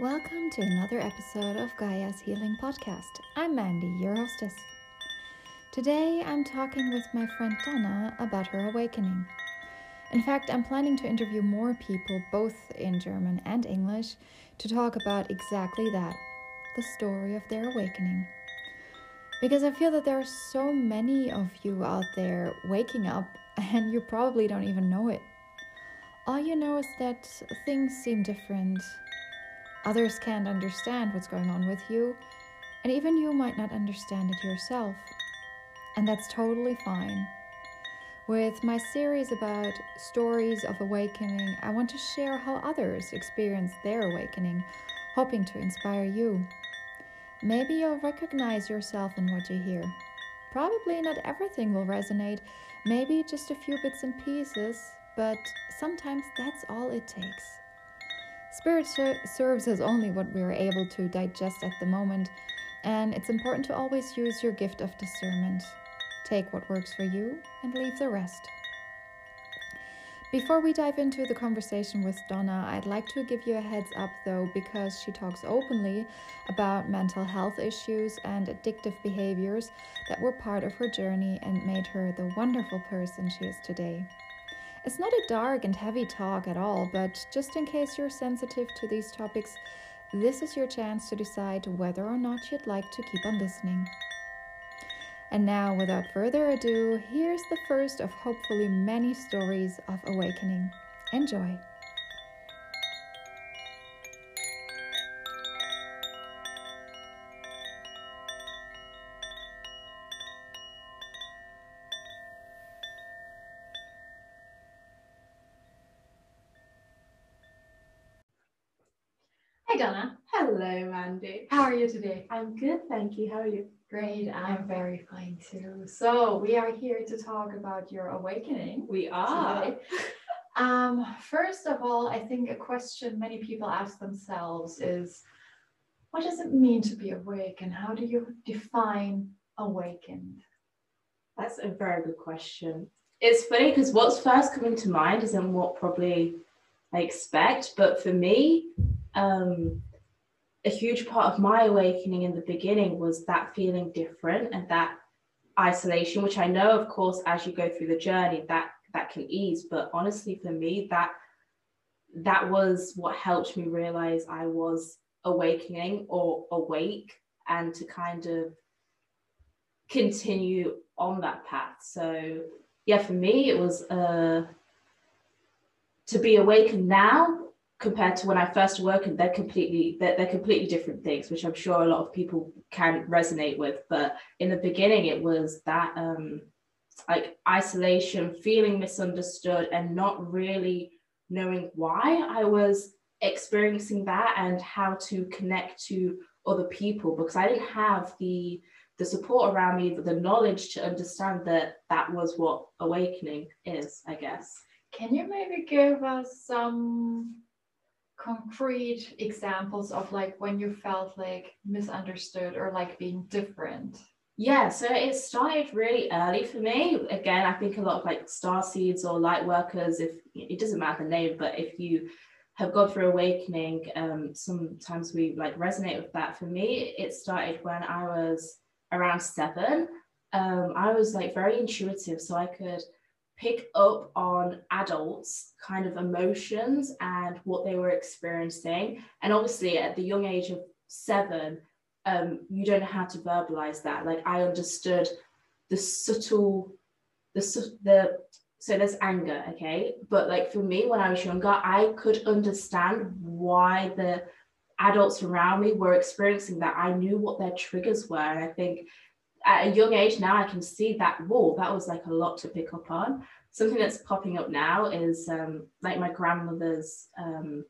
Welcome to another episode of Gaia's Healing Podcast. I'm Mandy, your hostess. Today I'm talking with my friend Donna about her awakening. In fact, I'm planning to interview more people, both in German and English, to talk about exactly that the story of their awakening. Because I feel that there are so many of you out there waking up and you probably don't even know it. All you know is that things seem different, Others can't understand what's going on with you, and even you might not understand it yourself. And that's totally fine. With my series about stories of awakening, I want to share how others experience their awakening, hoping to inspire you. Maybe you'll recognize yourself in what you hear. Probably not everything will resonate, maybe just a few bits and pieces, but sometimes that's all it takes. Spirit serves as only what we are able to digest at the moment, and it's important to always use your gift of discernment. Take what works for you and leave the rest. Before we dive into the conversation with Donna, I'd like to give you a heads up though, because she talks openly about mental health issues and addictive behaviors that were part of her journey and made her the wonderful person she is today. It's not a dark and heavy talk at all, but just in case you're sensitive to these topics, this is your chance to decide whether or not you'd like to keep on listening. And now, without further ado, here's the first of hopefully many stories of awakening. Enjoy! Mandy. How are you today? I'm good, thank you. How are you? Great, I'm very fine too. So, we are here to talk about your awakening. We are. Um, first of all, I think a question many people ask themselves is what does it mean to be awake and how do you define awakened? That's a very good question. It's funny because what's first coming to mind isn't what probably I expect, but for me, um, a huge part of my awakening in the beginning was that feeling different and that isolation, which I know, of course, as you go through the journey, that that can ease. But honestly, for me, that that was what helped me realize I was awakening or awake and to kind of continue on that path. So yeah, for me, it was uh, to be awakened now compared to when I first awoken, they're completely they're, they're completely different things, which I'm sure a lot of people can resonate with. But in the beginning, it was that um, like isolation, feeling misunderstood, and not really knowing why I was experiencing that and how to connect to other people because I didn't have the the support around me, the knowledge to understand that that was what awakening is, I guess. Can you maybe give us some concrete examples of like when you felt like misunderstood or like being different? Yeah, so it started really early for me. Again, I think a lot of like star seeds or light workers, if it doesn't matter the name, but if you have gone through awakening, um, sometimes we like resonate with that. For me, it started when I was around seven. Um, I was like very intuitive, so I could pick up on adults kind of emotions and what they were experiencing. And obviously at the young age of seven um, you don't know how to verbalize that. Like i understood the subtle the the so there's anger okay? But like for me when i was younger i could understand why the adults around me were experiencing that. I knew what their triggers were and i think at a young age now I can see that wall. That was like a lot to pick up on. Something that's popping up now is um, like my grandmother's um,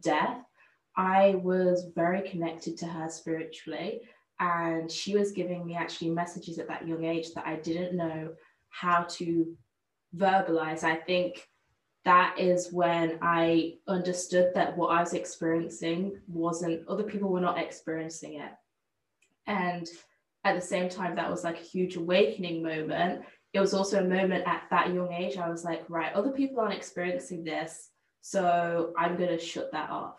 death. I was very connected to her spiritually, and she was giving me actually messages at that young age that I didn't know how to verbalize. I think that is when I understood that what I was experiencing wasn't, other people were not experiencing it. And at the same time, that was like a huge awakening moment. It was also a moment at that young age, I was like, right, other people aren't experiencing this. So I'm going to shut that off.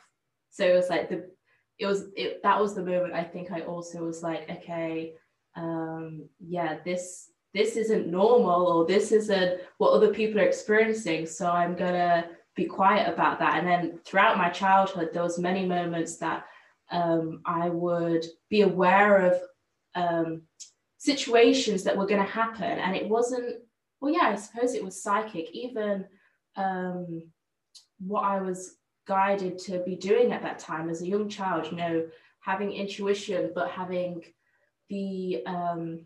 So it was like the it was it that was the moment I think I also was like, okay, um, yeah, this this isn't normal or this isn't what other people are experiencing. So I'm gonna be quiet about that. And then throughout my childhood, there was many moments that um, I would be aware of um, situations that were going to happen, and it wasn't. Well, yeah, I suppose it was psychic. Even um, what I was guided to be doing at that time as a young child, you know, having intuition, but having the um,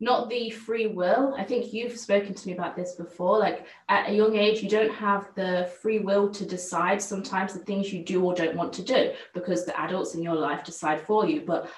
not the free will. I think you've spoken to me about this before. Like at a young age, you don't have the free will to decide sometimes the things you do or don't want to do because the adults in your life decide for you. But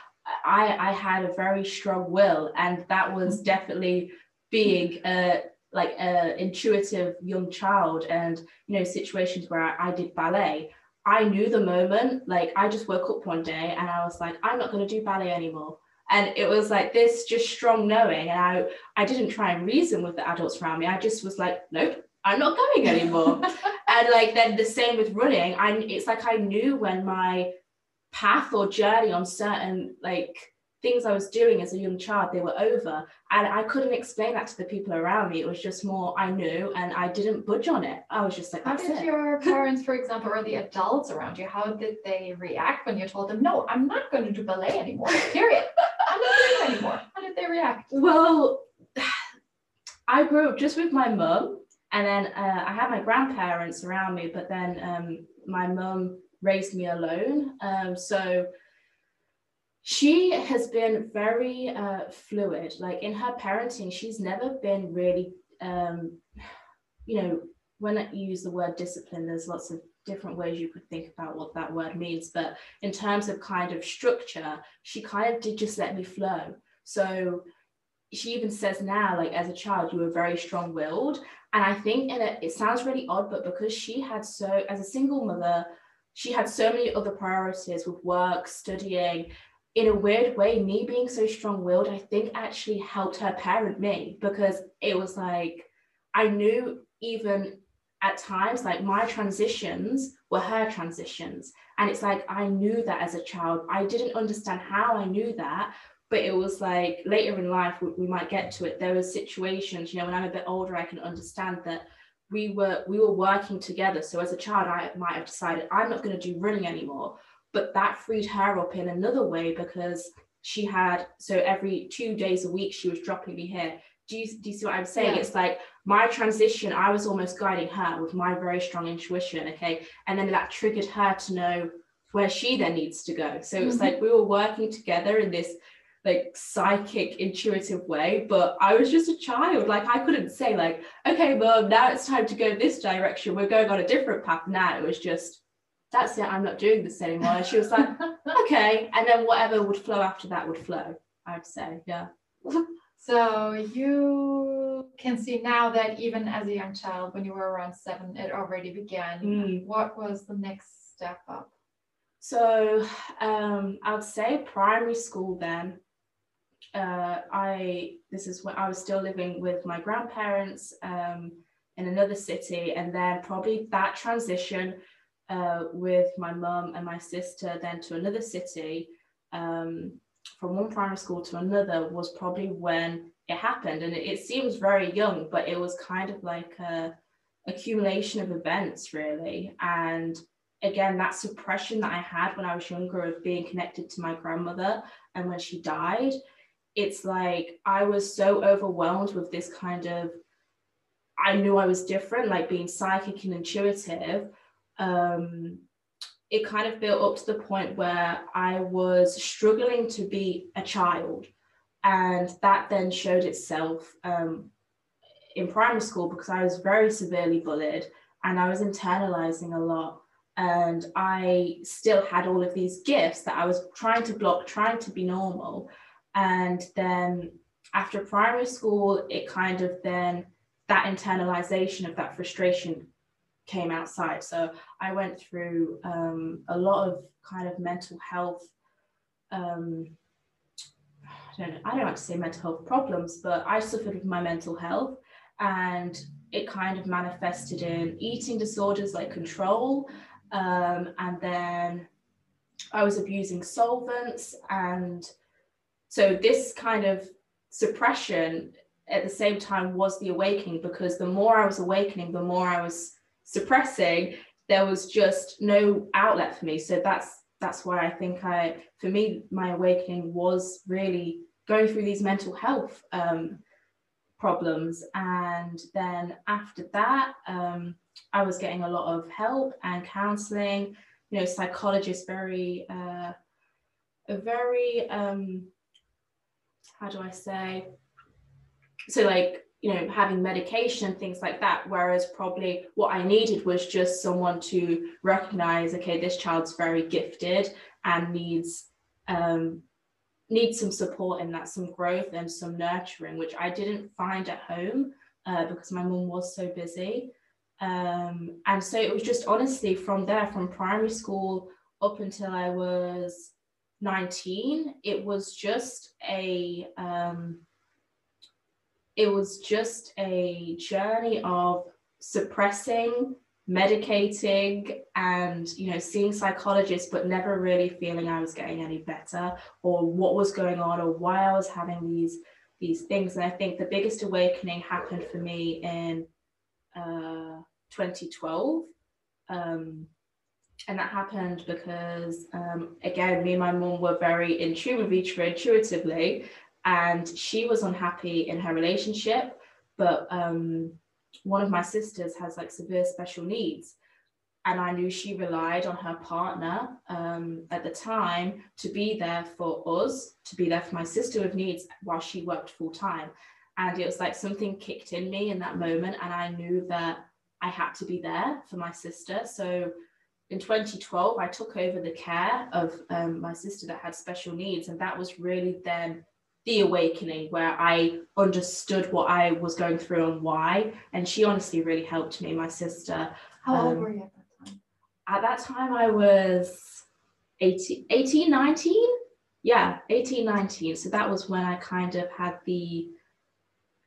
I, I had a very strong will, and that was mm-hmm. definitely being a like a intuitive young child, and you know situations where I, I did ballet. I knew the moment, like I just woke up one day and I was like, I'm not going to do ballet anymore and it was like this just strong knowing and i i didn't try and reason with the adults around me i just was like nope i'm not going anymore and like then the same with running i it's like i knew when my path or journey on certain like things I was doing as a young child, they were over. And I couldn't explain that to the people around me. It was just more I knew and I didn't budge on it. I was just like, how did it. your parents, for example, or the adults around you, how did they react when you told them, no, I'm not going to do ballet anymore, period. I'm not doing it anymore. How did they react? Well, I grew up just with my mum. And then uh, I had my grandparents around me, but then um, my mum raised me alone. Um, so she has been very uh, fluid. Like in her parenting, she's never been really, um, you know, when I use the word discipline, there's lots of different ways you could think about what that word means. But in terms of kind of structure, she kind of did just let me flow. So she even says now, like as a child, you were very strong willed. And I think in it, it sounds really odd, but because she had so, as a single mother, she had so many other priorities with work, studying, in a weird way, me being so strong willed, I think actually helped her parent me because it was like I knew even at times like my transitions were her transitions. And it's like I knew that as a child. I didn't understand how I knew that, but it was like later in life we, we might get to it. There were situations, you know, when I'm a bit older, I can understand that we were we were working together. So as a child, I might have decided I'm not going to do running anymore but that freed her up in another way because she had so every two days a week she was dropping me here do you, do you see what i'm saying yeah. it's like my transition i was almost guiding her with my very strong intuition okay and then that triggered her to know where she then needs to go so it's mm-hmm. like we were working together in this like psychic intuitive way but i was just a child like i couldn't say like okay mom now it's time to go this direction we're going on a different path now it was just that's it, I'm not doing this anymore. And she was like, okay. And then whatever would flow after that would flow, I'd say. Yeah. So you can see now that even as a young child, when you were around seven, it already began. Mm. What was the next step up? So um, I would say primary school then. Uh, I this is when I was still living with my grandparents um, in another city, and then probably that transition uh, with my mum and my sister then to another city um, from one primary school to another was probably when it happened. And it, it, seems very young but it was kind of like a accumulation of events really. And again that suppression that i had when i was younger of being connected to my grandmother and when she died it's like i was so overwhelmed with this kind of i knew i was different like being psychic and intuitive um, it kind of built up to the point where I was struggling to be a child. And that then showed itself um, in primary school because I was very severely bullied and I was internalizing a lot. And I still had all of these gifts that I was trying to block, trying to be normal. And then after primary school, it kind of then that internalization of that frustration came outside. So I went through um, a lot of kind of mental health. Um, I don't know, I don't like to say mental health problems, but I suffered with my mental health and it kind of manifested in eating disorders like control Um, and then I was abusing solvents. And so this kind of suppression at the same time was the awakening because the more I was awakening, the more I was suppressing, there was just no outlet for me. So that's that's why I think I, for me, my awakening was really going through these mental health um, problems. And then after that, um, I was getting a lot of help and counseling. You know, psychologists very, uh, a very, um, how do I say? So like you know having medication things like that whereas probably what i needed was just someone to recognize okay this child's very gifted and needs um, needs some support in that some growth and some nurturing which i didn't find at home uh, because my mum was so busy um, and so it was just honestly from there from primary school up until i was 19 it was just a um, it was just a journey of suppressing medicating and you know seeing psychologists but never really feeling i was getting any better or what was going on or why i was having these these things. And i think the biggest awakening happened for me in uh, 2012 um, and that happened because um, again me and my mum were very in tune with each other intuitively and she was unhappy in her relationship but um, one of my sisters has like severe special needs. And i knew she relied on her partner um, at the time to be there for us to be there for my sister with needs while she worked full time and it was like something kicked in me in that moment and i knew that i had to be there for my sister. So in 2012 i took over the care of um, my sister that had special needs and that was really then the awakening where I understood what I was going through and why. And she honestly really helped me, my sister. How um, old were you at that time? At that time, I was 18, 18, 19. Yeah, 18, 19. So that was when I kind of had the,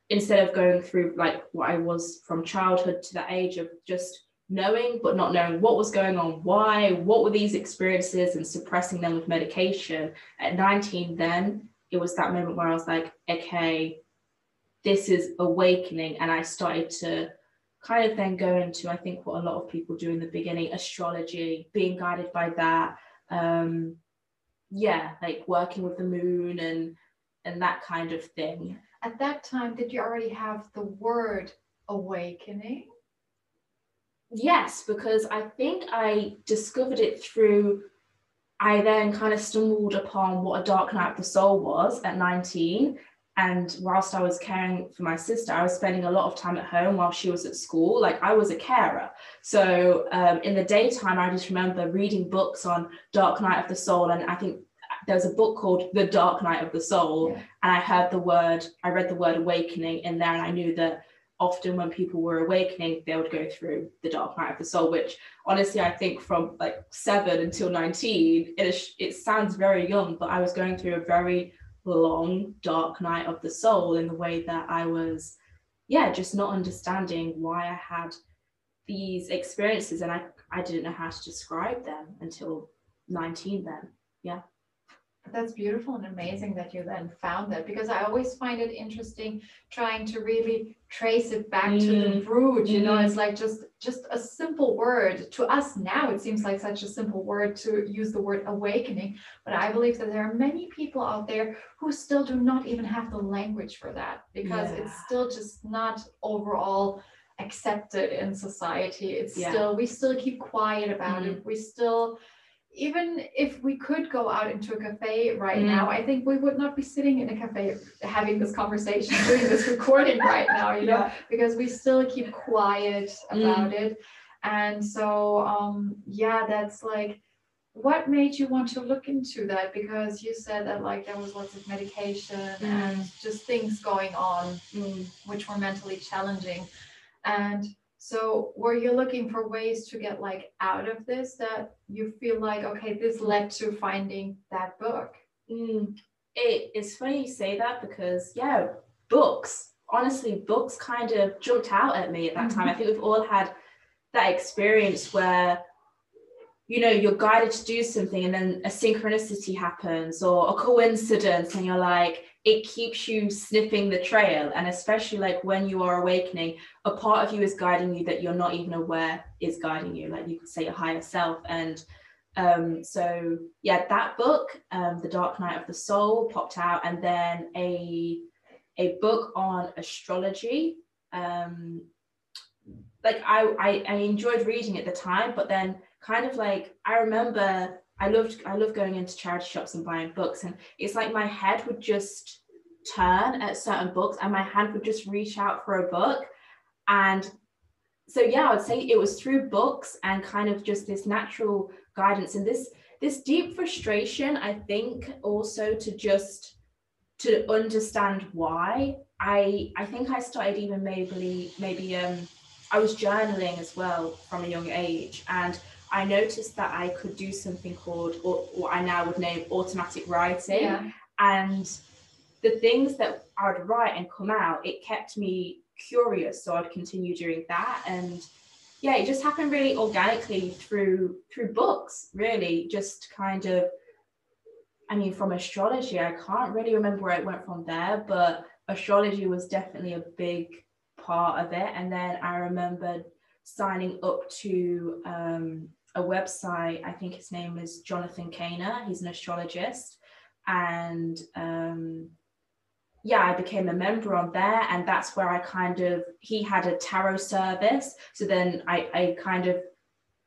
instead of going through like what I was from childhood to that age of just knowing but not knowing what was going on why what were these experiences and suppressing them with medication at 19 then it was that moment where I was like, okay, this is awakening. And I started to kind of then go into, I think, what a lot of people do in the beginning astrology, being guided by that. Um, yeah, like working with the moon and and that kind of thing. At that time, did you already have the word awakening? Yes, because I think I discovered it through I then kind of stumbled upon what a dark night of the soul was at 19. And whilst I was caring for my sister, I was spending a lot of time at home while she was at school. Like I was a carer. So um, in the daytime, I just remember reading books on Dark Night of the Soul. And I think there's a book called The Dark Night of the Soul. Yeah. And I heard the word, I read the word awakening in there. And I knew that often when people were awakening, they would go through the dark night of the soul, which honestly, I think from like seven until 19, it, is, it sounds very young, but I was going through a very long, dark night of the soul in the way that I was, yeah, just not understanding why I had these experiences and I, I didn't know how to describe them until 19 then. Yeah. That's beautiful and amazing that you then found that because I always find it interesting trying to really trace it back mm. to the mm. root. You mm. know, it's like just just a simple word to us now. It seems like such a simple word to use the word awakening, but I believe that there are many people out there who still do not even have the language for that because yeah. it's still just not overall accepted in society. It's yeah. still we still keep quiet about mm. it. We still even if we could go out into a cafe right mm. now, I think we would not be sitting in a cafe having this conversation, doing this recording right now, you know, yeah. because we still keep quiet about mm. it. And so, um, yeah, that's like, what made you want to look into that? Because you said that like there was lots of medication mm. and just things going on, mm, which were mentally challenging. And so were you looking for ways to get like out of this that you feel like, okay, this led to finding that book? Mm, it is funny you say that because yeah, books, honestly, books kind of jumped out at me at that mm-hmm. time. I think we've all had that experience where you know you're guided to do something and then a synchronicity happens or a coincidence and you're like it keeps you sniffing the trail. And especially like when you are awakening a part of you is guiding you that you're not even aware is guiding you like you could say a higher self. And um, so yeah that book um, the dark night of the soul popped out and then a a book on astrology. Um, like I, I i enjoyed reading at the time but then kind of like I remember I loved I love going into charity shops and buying books and it's like my head would just turn at certain books and my hand would just reach out for a book. And so yeah I would say it was through books and kind of just this natural guidance and this this deep frustration I think also to just to understand why. I I think I started even maybe maybe um I was journaling as well from a young age and I noticed that I could do something called, or what I now would name automatic writing. Yeah. And the things that I would write and come out, it kept me curious. So I'd continue doing that. And yeah, it just happened really organically through through books, really, just kind of I mean, from astrology, I can't really remember where it went from there, but astrology was definitely a big part of it. And then I remember signing up to um, a website. I think his name is Jonathan Cainer. He's an astrologist. And um, yeah, I became a member on there. And that's where I kind of, he had a tarot service. So then I, I kind of,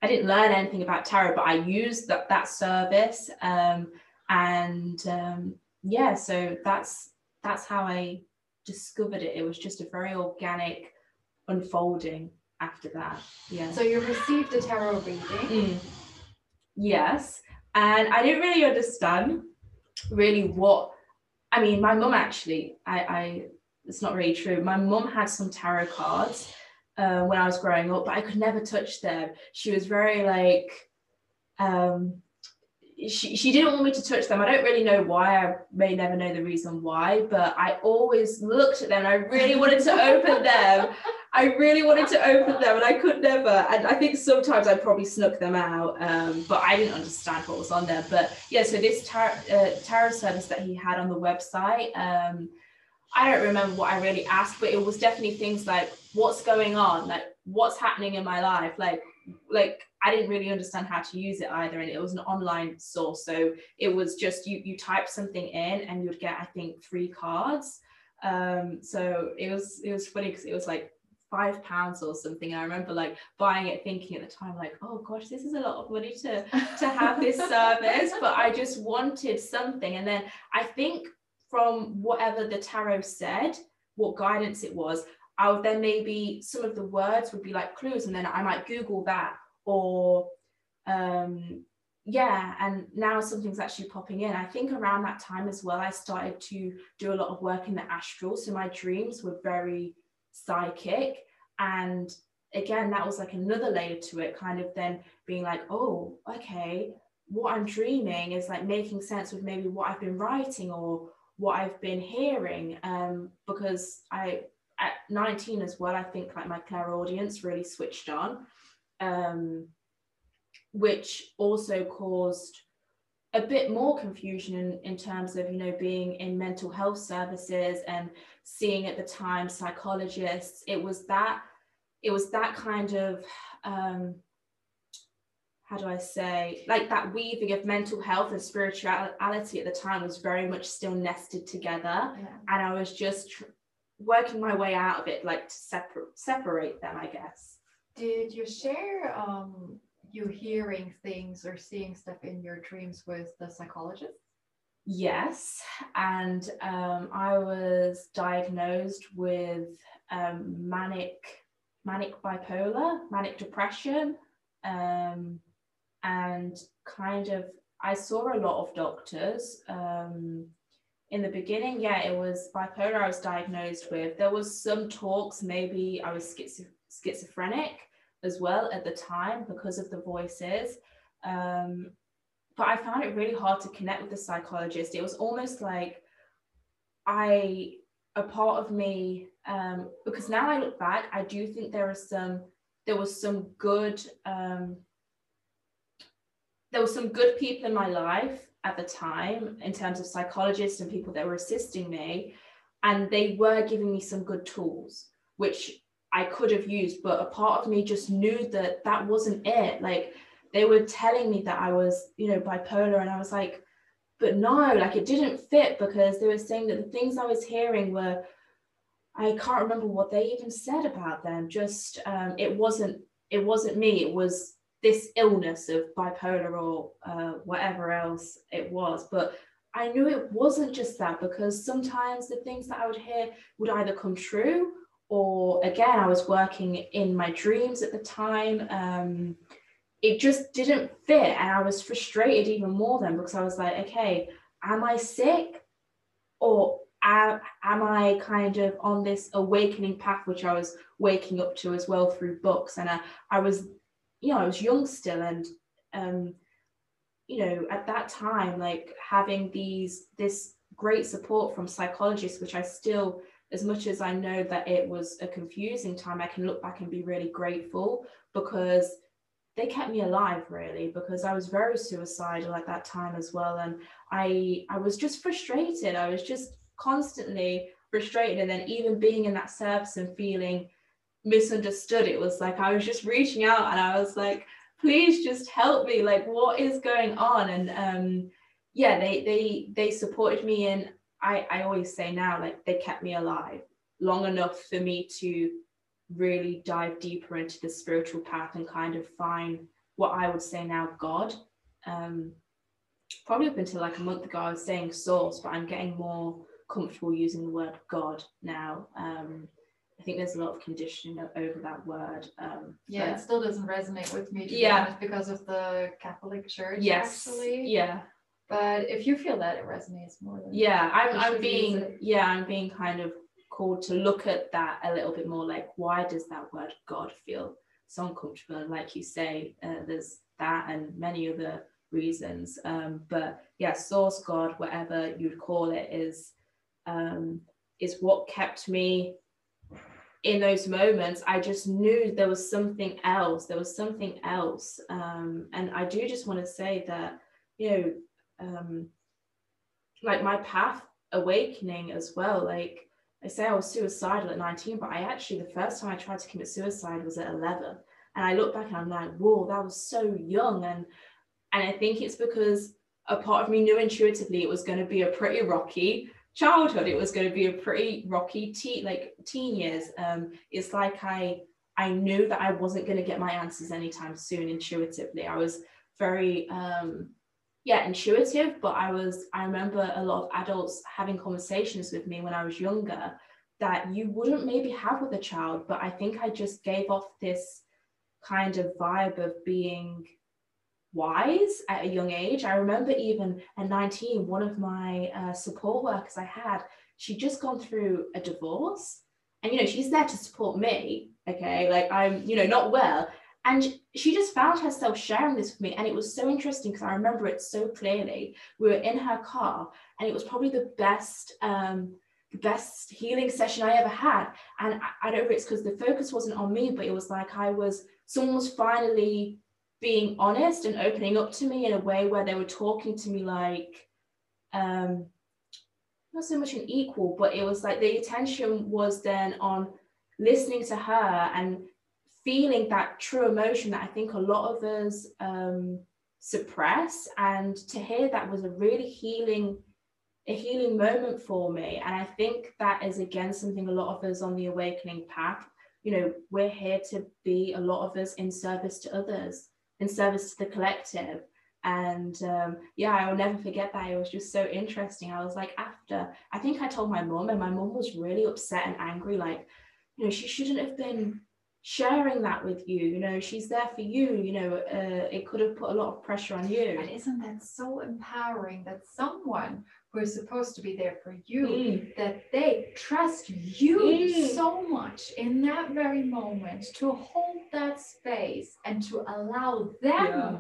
I didn't learn anything about tarot, but I used that, that service. Um, and um, yeah, so that's, that's how I discovered it. It was just a very organic unfolding after that. Yeah. So you received a tarot reading. Mm. Yes. And I didn't really understand really what I mean, my mum actually, I, I it's not really true. My mum had some tarot cards uh, when I was growing up, but I could never touch them. She was very like um she, she didn't want me to touch them. I don't really know why. I may never know the reason why, but I always looked at them I really wanted to open them. I really wanted to open them and I could never. And I think sometimes I probably snuck them out, um, but I didn't understand what was on there. But yeah, so this tar- uh, tarot service that he had on the website, um, I don't remember what I really asked, but it was definitely things like, what's going on? Like, what's happening in my life? Like, like I didn't really understand how to use it either, and it was an online source. So it was just you you type something in and you'd get I think three cards. Um, so it was it was funny because it was like five pounds or something. I remember like buying it, thinking at the time like, oh gosh, this is a lot of money to to have this service. But I just wanted something, and then I think from whatever the tarot said, what guidance it was, I would then maybe some of the words would be like clues, and then I might Google that or um, yeah, and now something's actually popping in. I think around that time as well, I started to do a lot of work in the astral. So my dreams were very psychic. And again, that was like another layer to it, kind of then being like, oh, okay, what I'm dreaming is like making sense with maybe what I've been writing or what I've been hearing. Um, because I at 19 as well, I think like my clairaudience really switched on, um, which also caused a bit more confusion in, in terms of, you know, being in mental health services and seeing at the time psychologists. It was that, it was that kind of, um, how do I say, like that weaving of mental health and spirituality at the time was very much still nested together. Yeah. And I was just tr- working my way out of it like to separate separate them i guess did you share um you hearing things or seeing stuff in your dreams with the psychologist yes and um, i was diagnosed with um, manic manic bipolar manic depression um, and kind of i saw a lot of doctors um, in the beginning, yeah, it was bipolar I was diagnosed with. There was some talks, maybe I was schizo- schizophrenic as well at the time because of the voices. Um, but I found it really hard to connect with the psychologist. It was almost like I, a part of me, um, because now I look back, I do think there is some, there was some good, um, there were some good people in my life at the time in terms of psychologists and people that were assisting me and they were giving me some good tools which i could have used but a part of me just knew that that wasn't it like they were telling me that i was you know bipolar and i was like but no like it didn't fit because they were saying that the things i was hearing were i can't remember what they even said about them just um, it wasn't it wasn't me it was this illness of bipolar or uh, whatever else it was. But I knew it wasn't just that because sometimes the things that I would hear would either come true or again, I was working in my dreams at the time. Um, it just didn't fit. And I was frustrated even more then because I was like, okay, am I sick? Or am, I kind of on this awakening path, which I was waking up to as well through books? And I, I was you know, I was young still, and um, you know, at that time, like having these this great support from psychologists, which I still, as much as I know that it was a confusing time, I can look back and be really grateful because they kept me alive really because I was very suicidal at that time as well and I I was just frustrated I was just constantly frustrated and then even being in that service and feeling misunderstood. It was like I was just reaching out and I was like, please just help me. Like, what is going on? And um, yeah, they they they supported me and I, I always say now, like they kept me alive long enough for me to really dive deeper into the spiritual path and kind of find what I would say now God. Um, probably up until like a month ago, I was saying source, but I'm getting more comfortable using the word God now. Um, I think there's a lot of conditioning over that word. Um, yeah, it still doesn't resonate with me. yeah, because of the Catholic Church. Yes. Actually. Yeah. But if you feel that it resonates more, than yeah, I'm, I'm being yeah, I'm being kind of called to look at that a little bit more. Like, why does that word God feel so uncomfortable? And like you say, uh, there's that and many other reasons. Um, but yeah, source God, whatever you'd call it, is um, is what kept me in those moments, I just knew there was something else. There was something else. Um, and I do just want to say that, you know, um, like my path awakening as well. Like I say, I was suicidal at 19, but I actually, the first time I tried to commit suicide was at 11. And I look back and I'm like, whoa, that was so young. And and I think it's because a part of me knew intuitively it was going to be a pretty rocky childhood it was going to be a pretty rocky teen like teen years um it's like i i knew that i wasn't going to get my answers anytime soon intuitively i was very um yeah intuitive but i was i remember a lot of adults having conversations with me when i was younger that you wouldn't maybe have with a child but i think i just gave off this kind of vibe of being wise at a young age. I remember even at 19, one of my uh, support workers I had, she'd just gone through a divorce. And, you know, she's there to support me. Okay. Like I'm, you know, not well. And she just found herself sharing this with me. And it was so interesting because I remember it so clearly. We were in her car and it was probably the best, um, the best healing session I ever had. And I, I don't know if it's because the focus wasn't on me, but it was like I was, someone was finally being honest and opening up to me in a way where they were talking to me like um not so much an equal but it was like the attention was then on listening to her and feeling that true emotion that i think a lot of us um suppress. And to hear that was a really healing a healing moment for me. And i think that is again something a lot of us on the awakening path you know we're here to be a lot of us in service to others in service to the collective. And um, yeah i will never forget that. It was just so interesting. I was like after i think i told my mom and my mom was really upset and angry like you know she shouldn't have been sharing that with you you know she's there for you you know uh, it could have put a lot of pressure on you and isn't that so empowering that someone who is supposed to be there for you mm. that they trust you mm. so much in that very moment to hold that space and to allow them yeah.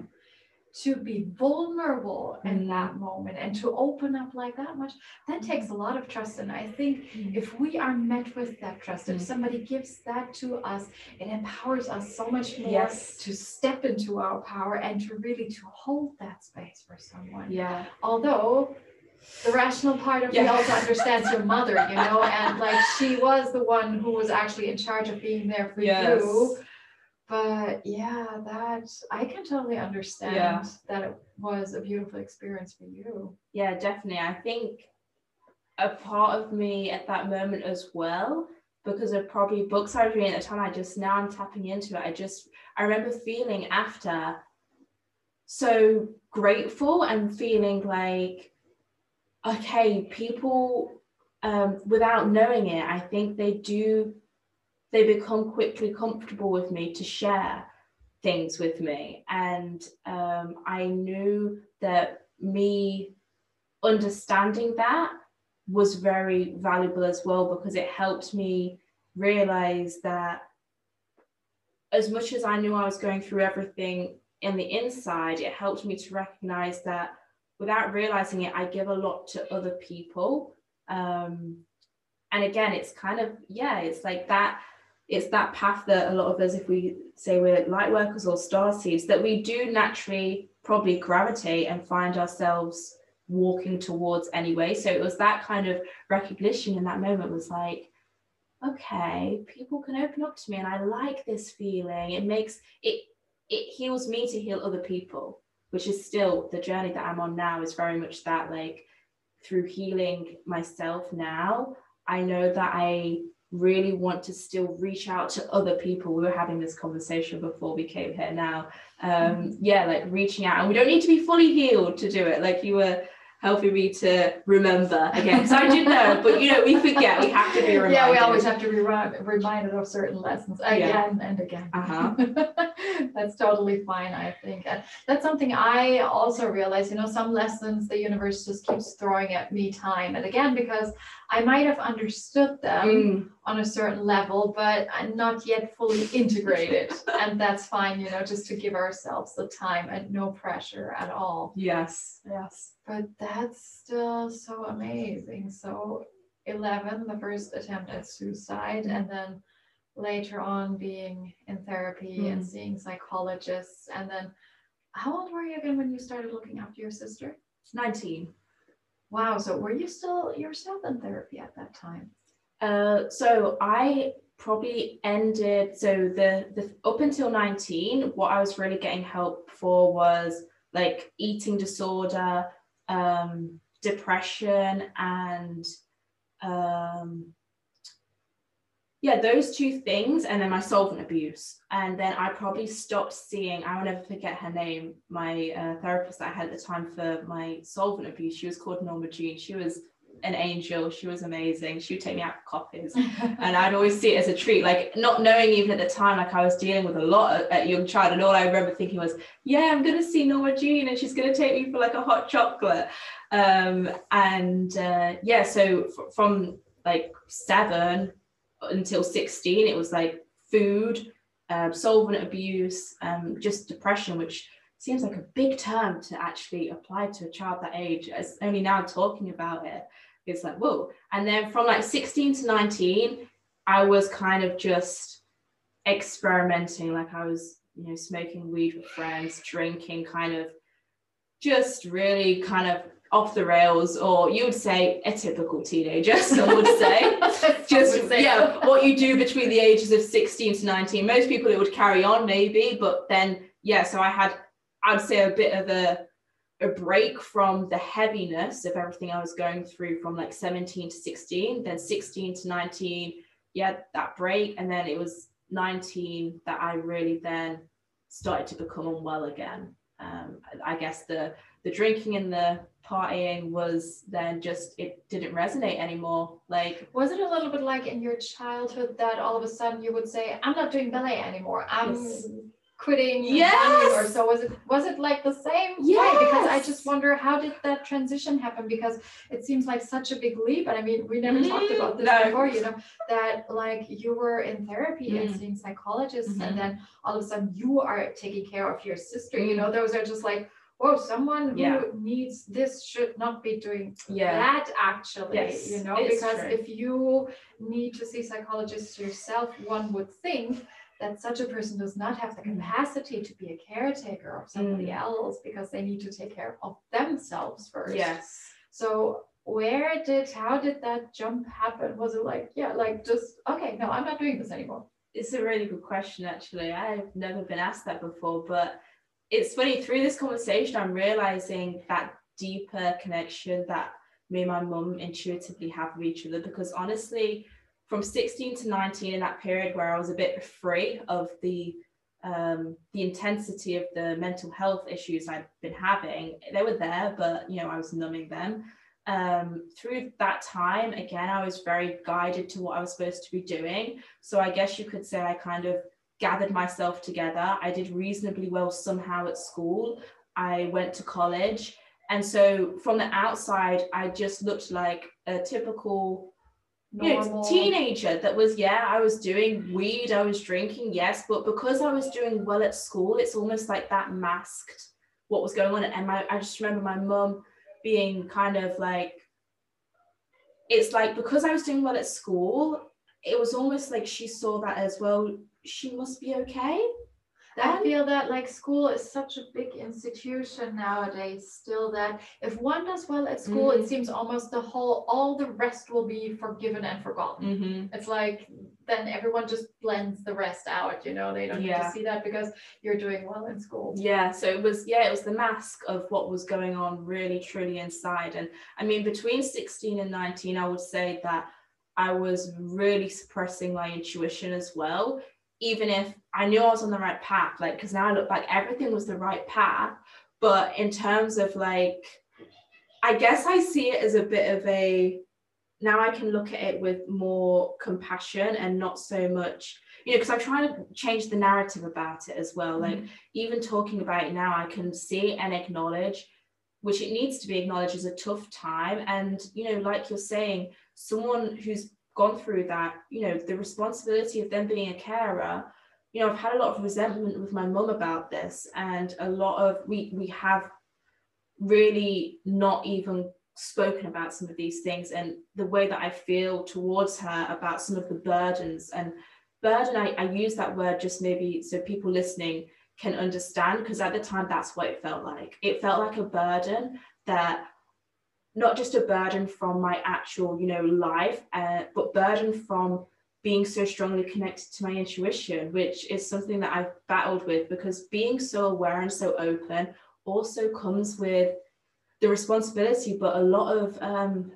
To be vulnerable mm. in that moment and to open up like that much that mm. takes a lot of trust and i think mm. if we are met with that trust if mm. somebody gives that to us it empowers us so much more yes. to step into our power and to really to hold that space for someone yeah although the rational part of yeah. me also understands your mother, you know, and like she was the one who was actually in charge of being there for yes. you but yeah that i can totally understand yeah. that it was a beautiful experience for you. Yeah definitely. I think a part of me at that moment as well because of probably books i was reading at the time i just now i'm tapping into it. I just i remember feeling after so grateful and feeling like okay people um, without knowing it i think they do they become quickly comfortable with me to share things with me. And um, I knew that me understanding that was very valuable as well because it helped me realize that as much as I knew I was going through everything in the inside, it helped me to recognize that without realizing it, I give a lot to other people. Um, and again, it's kind of, yeah, it's like that it's that path that a lot of us, if we say we're light workers or star seeds, that we do naturally probably gravitate and find ourselves walking towards anyway. So it was that kind of recognition in that moment was like, okay, people can open up to me and I like this feeling. It makes it it heals me to heal other people, which is still the journey that I'm on now is very much that like through healing myself now, I know that I really want to still reach out to other people. We were having this conversation before we came here now. Um, mm-hmm. yeah, like reaching out, and we don't need to be fully healed to do it. Like you were helping me to remember again because I did know, but you know, we forget. We have to be reminded. Yeah, we always have to be reminded of certain lessons again yeah. and again. Uh-huh. that's totally fine, I think. And that's something I also realize. You know, some lessons the universe just keeps throwing at me time and again because I might have understood them mm. on a certain level, but I'm not yet fully integrated. and that's fine, you know, just to give ourselves the time and no pressure at all. Yes, yes. But that's still so amazing. So 11, the first attempt at suicide, and then later on being in therapy mm. and seeing psychologists. And then how old were you again when you started looking after your sister? 19. Wow. So were you still yourself in therapy at that time? Uh, so I probably ended so the the up until 19 what i was really getting help for was like eating disorder um depression and um yeah, those two things, and then my solvent abuse. And then I probably stopped seeing, I will never forget her name, my uh, therapist that I had at the time for my solvent abuse. She was called Norma Jean. She was an angel. She was amazing. She would take me out for coffees. and I'd always see it as a treat, like not knowing even at the time, like I was dealing with a lot at, at young child. And all I remember thinking was, yeah, I'm going to see Norma Jean and she's going to take me for like a hot chocolate. Um, and uh, yeah, so f- from like seven until 16 it was like food um, solvent abuse um, just depression which seems like a big term to actually apply to a child that age as only now talking about it it's like whoa and then from like 16 to 19 i was kind of just experimenting like i was you know smoking weed with friends drinking kind of just really kind of off the rails, or you would say a typical teenager, some would say. Just would say. yeah, what you do between the ages of 16 to 19. Most people it would carry on maybe, but then yeah, so I had I'd say a bit of a a break from the heaviness of everything I was going through from like 17 to 16, then 16 to 19, yeah, that break. And then it was 19 that I really then started to become unwell again. Um, I guess the the drinking and the partying was then just it didn't resonate anymore like was it a little bit like in your childhood that all of a sudden you would say i'm not doing ballet anymore i'm yes. Quitting yes or so was it was it like the same yes. way because i just wonder how did that transition happen because it seems like such a big leap and i mean we never mm-hmm. talked about this no. before you know that like you were in therapy mm-hmm. and seeing psychologists mm-hmm. and then all of a sudden you are taking care of your sister you know those are just like oh someone who needs this should not be doing Yeah. that actually Yes, you know it's because true. if you need to see psychologists yourself one would think that such a person does not have the Mm. capacity to be a caretaker of somebody Mm. else because they need to take care of themselves first Yes. so where did how did that jump happen was it like yeah like just okay no i'm not doing this anymore It's a really good question, actually. I've never been asked that before, but it's funny through this conversation, I'm realizing that deeper connection that me and my mum intuitively have with each other. Because honestly, from 16 to 19, in that period where I was a bit free of the um, the intensity of the mental health issues I'd been having, they were there, but you know, I was numbing them um, through that time, again, I was very guided to what I was supposed to be doing. So I guess you could say I kind of gathered myself together. I did reasonably well somehow at school. I went to college. And so from the outside, I just looked like a typical you know, Normal. teenager that was, yeah, I was doing weed, I was drinking, yes, but because I was doing well at school, it's almost like that masked what was going on. And my, I just remember my mum being kind of like, it's like because I was doing well at school, it was almost like she saw that as well. She must be okay. I feel that like school is such a big institution nowadays still that if one does well at school Mhm. it seems almost the whole all the rest will be forgiven and forgotten Mhm. it's like then everyone just blends the rest out you know they don't need Yeah. to see that because you're doing well in school Yeah, so it was yeah, it was the mask of what was going on really truly inside. And I mean between 16 and 19, I would say that I was really suppressing my intuition as well, even if I knew I was on the right path. Like because now I look back, everything was the right path. But in terms of like, I guess I see it as a bit of a now I can look at it with more compassion and not so much, you know, because I'm trying to change the narrative about it as well. Like mm-hmm. even talking about it now, I can see and acknowledge, which it needs to be acknowledged as a tough time. And, you know, like you're saying, someone who's gone through that, you know, the responsibility of them being a carer, you know, I've had a lot of resentment with my mum about this, and a lot of we we have really not even spoken about some of these things and the way that I feel towards her about some of the burdens and burden I, I use that word just maybe so people listening can understand because at the time that's what it felt like. It felt like a burden that not just a burden from my actual you know life uh, but burden from being so strongly connected to my intuition which is something that i've battled with because being so aware and so open also comes with the responsibility but a lot of um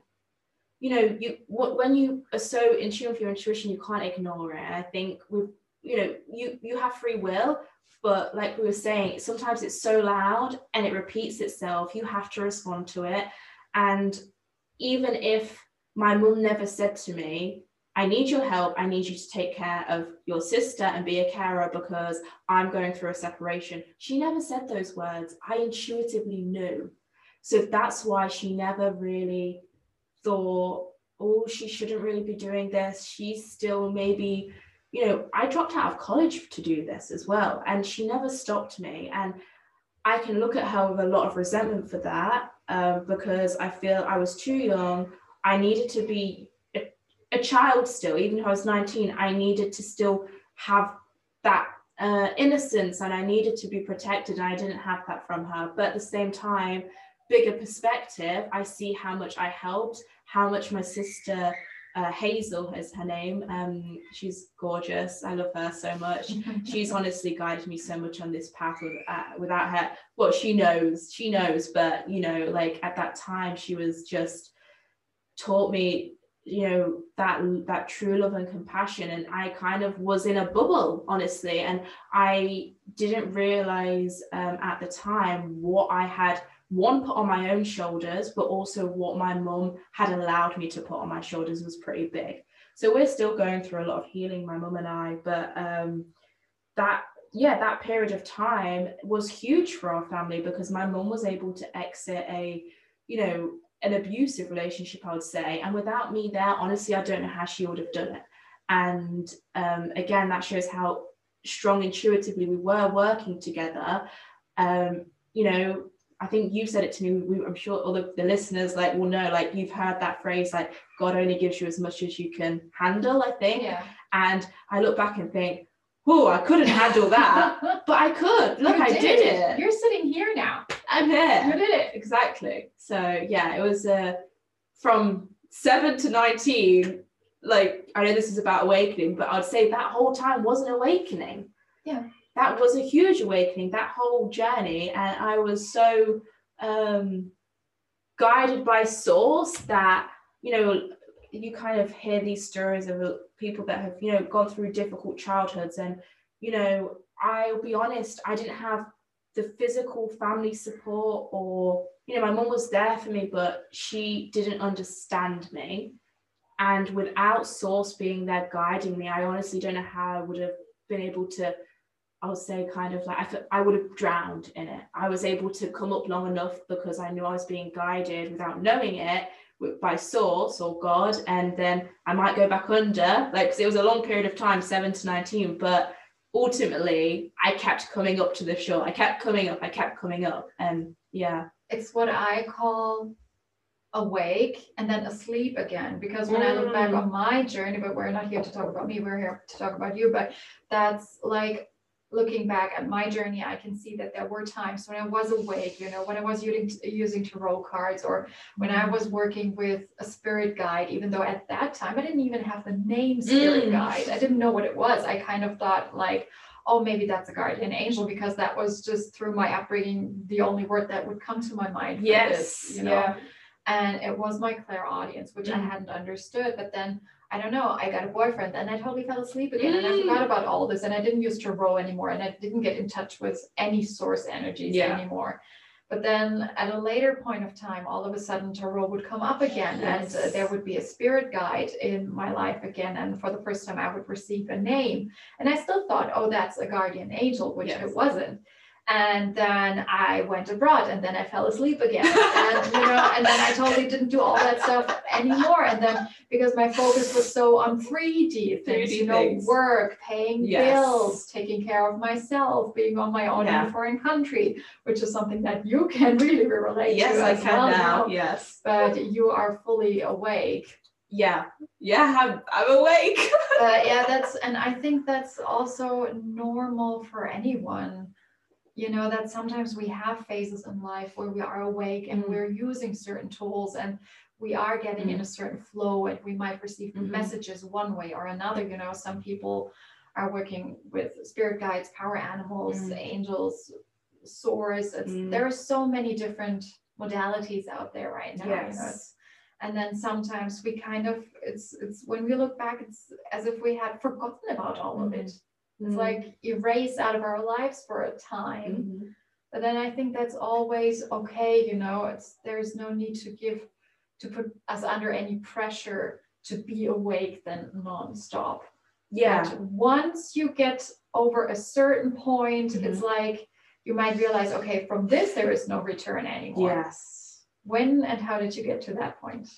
you know you when you are so in tune with your intuition you can't ignore it. I think with you know you you have free will but like we were saying sometimes it's so loud and it repeats itself. You have to respond to it and even if my mum never said to me i need your help. I need you to take care of your sister and be a carer because i'm going through a separation she never said those words. I intuitively knew. So that's why she never really thought oh she shouldn't really be doing this. She's still maybe you know, I dropped out of college to do this as well, and she never stopped me. And I can look at her with a lot of resentment for that um, because I feel I was too young. I needed to be a, a child still, even though I was 19. I needed to still have that uh, innocence and I needed to be protected, and I didn't have that from her. But at the same time, bigger perspective, I see how much I helped, how much my sister uh, Hazel is her name. Um, she's gorgeous. I love her so much. She's honestly guided me so much on this path with, uh, without her. Well, she knows, she knows, but you know, like at that time, she was just taught me, you know, that that true love and compassion. And I kind of was in a bubble, honestly, and I didn't realize um, at the time what I had one put on my own shoulders, but also what my mum had allowed me to put on my shoulders was pretty big. So we're still going through a lot of healing, my mum and I, but um, that yeah, that period of time was huge for our family because my mum was able to exit a, you know, an abusive relationship, I would say. And without me there, honestly, I don't know how she would have done it. And um, again, that shows how strong intuitively we were working together. Um, you know, I think you said it to me. We, I'm sure all the, the listeners like will know. Like you've heard that phrase, like God only gives you as much as you can handle. I think. Yeah. And I look back and think, oh, I couldn't handle that, but I could. Look, You I did it. You're sitting here now. I'm here. You did it. Exactly. So yeah, it was uh, from seven to nineteen. Like I know this is about awakening, but I'd say that whole time was an awakening. Yeah. That was a huge awakening. That whole journey, and I was so um, guided by source that you know you kind of hear these stories of people that have you know gone through difficult childhoods. And you know i'll be honest i didn't have the physical family support or you know my mum was there for me but she didn't understand me. And without source being there guiding me i honestly don't know how i would have been able to i would say kind of like I, fe- I would have drowned in it. I was able to come up long enough because i knew i was being guided without knowing it by source or god and then i might go back under like because it was a long period of time 7 to 19 but ultimately i kept coming up to the shore i kept coming up i kept coming up and yeah It's what I call awake and then asleep again. Because when I look back Mm. on my journey, but we're not here to talk about me, we're here to talk about you. But that's like looking back at my journey, I can see that there were times when I was awake, you know, when I was using using tarot cards or when I was working with a spirit guide, even though at that time I didn't even have the name spirit Mm. guide. I didn't know what it was. I kind of thought like, oh, maybe that's a guardian angel because that was just through my upbringing the only word that would come to my mind. yes this, you know. yeah And it was my clairaudience, which I Mm. hadn't understood. But then I don't know, I got a boyfriend and I totally fell asleep again and I Mm. forgot about all this and I didn't use tarot anymore and I didn't get in touch with any source energies Yeah. anymore. But then at a later point of time, all of a sudden tarot would come up again and uh, there would be a spirit guide in my life again. And for the first time, I would receive a name. And I still thought, oh, that's a guardian angel, which Yes. it wasn't. And then I went abroad and then I fell asleep again. And you know, and then I totally didn't do all that stuff anymore. And then because my focus was so on 3D things, 3D you know, things. work, paying Yes. bills, taking care of myself, being on my own in a foreign country, which is something that you can really relate yes to i as can well now yes But you are fully awake. yeah yeah i'm, I'm awake But yeah, that's and I think that's also normal for anyone. You know, that sometimes we have phases in life where we are awake and Mm. we're using certain tools and we are getting in a certain flow and we might receive Mhm. messages one way or another. You know, some people are working with spirit guides, power animals, Mm. angels, source. It's Mm. there are so many different modalities out there right now. You know, Yes. and then sometimes we kind of it's it's when we look back it's as if we had forgotten about all of it it's Mm. like erased out of our lives for a time Mhm. but then i think that's always okay you know it's there's no need to give to put us under any pressure to be awake then non-stop yeah But once you get over a certain point Mm-hmm. it's like you might realize okay from this there is no return anymore yes when and how did you get to that point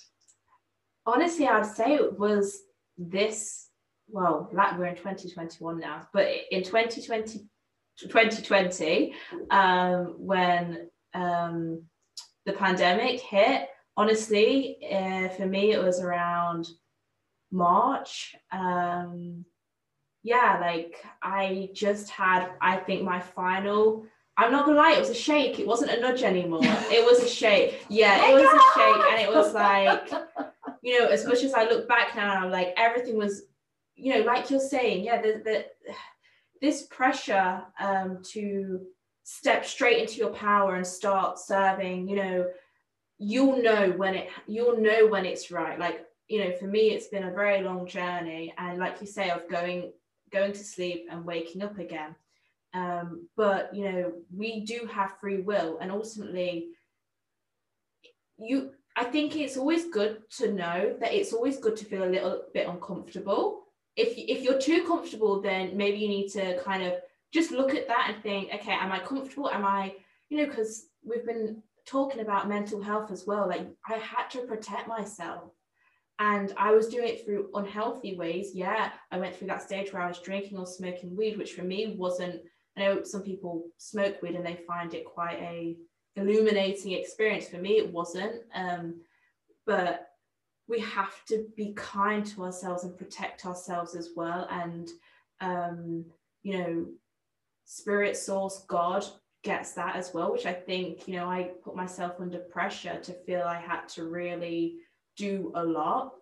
honestly i'd say it was this well like we're in 2021 now but in 2020 2020 um when um the pandemic hit honestly uh, for me it was around march um yeah like i just had i think my final i'm not gonna lie it was a shake. It wasn't a nudge anymore. It was a shake. Yeah it was a shake and it was like you know, as much as I look back now, I'm like everything was, you know, like you're saying, yeah, the, the this pressure um, to step straight into your power and start serving, you know, you'll know when it, you'll know when it's right. Like, you know, for me, it's been a very long journey, and like you say, of going going to sleep and waking up again. Um, but you know, we do have free will, and ultimately, you I think it's always good to know that it's always good to feel a little bit uncomfortable. If if you're too comfortable, then maybe you need to kind of just look at that and think, okay, am I comfortable? Am I, you know, because we've been talking about mental health as well. Like I had to protect myself. And I was doing it through unhealthy ways. Yeah, I went through that stage where I was drinking or smoking weed, which for me wasn't. I know some people smoke weed and they find it quite a illuminating experience for me it wasn't um, but we have to be kind to ourselves and protect ourselves as well. And um, you know spirit source god gets that as well which i think you know i put myself under pressure to feel i had to really do a lot.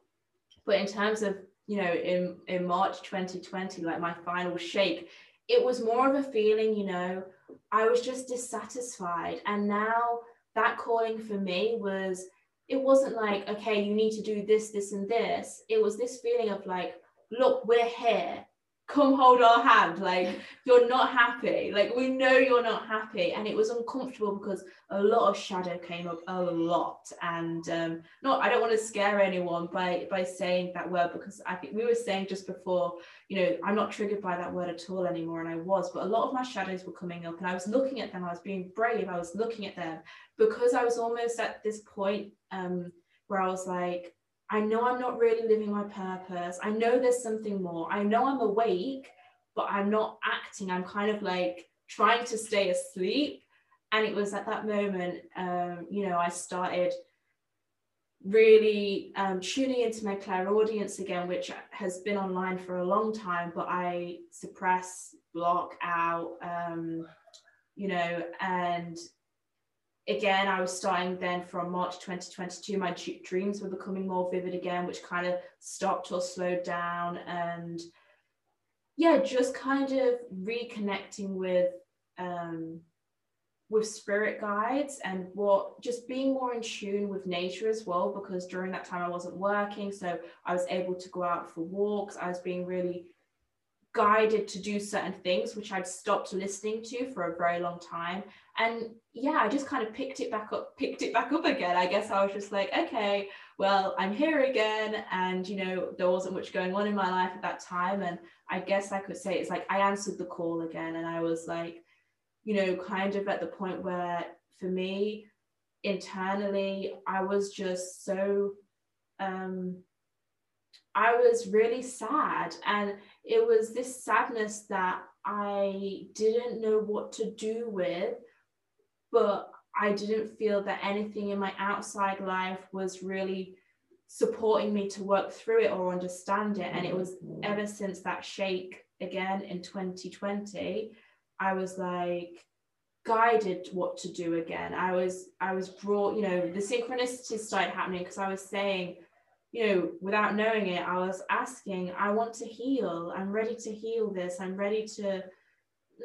But in terms of you know in in march 2020 like my final shake it was more of a feeling you know i was just dissatisfied. And now that calling for me was it wasn't like okay you need to do this this and this. It was this feeling of like look we're here. Come hold our hand. Like you're not happy. Like we know you're not happy. And it was uncomfortable because a lot of shadow came up a lot. And um not i don't want to scare anyone by by saying that word because i think we were saying just before you know i'm not triggered by that word at all anymore and i was. But a lot of my shadows were coming up and i was looking at them. I was being brave. I was looking at them because i was almost at this point um where i was like I know I'm not really living my purpose. I know there's something more. I know I'm awake, but I'm not acting. I'm kind of like trying to stay asleep. And it was at that moment, um, you know, I started really um, tuning into my clairaudience again, which has been online for a long time, but I suppress, block out, um, you know, and again, I was starting then from March 2022, my dreams were becoming more vivid again, which kind of stopped or slowed down. And yeah, just kind of reconnecting with um, with spirit guides and what just being more in tune with nature as well because during that time I wasn't working so I was able to go out for walks I was being really guided to do certain things which I'd stopped listening to for a very long time. And yeah I just kind of picked it back up picked it back up again. I guess I was just like okay well I'm here again. And you know there wasn't much going on in my life at that time. And I guess I could say it's like I answered the call again. And I was like you know kind of at the point where for me internally I was just so um I was really sad. And it was this sadness that I didn't know what to do with, but I didn't feel that anything in my outside life was really supporting me to work through it or understand it. And it was mm-hmm. ever since that shake again in 2020, I was like, guided what to do again i was i was brought you know the synchronicities started happening because i was saying you know, without knowing it, I was asking, I want to heal. I'm ready to heal this. I'm ready to.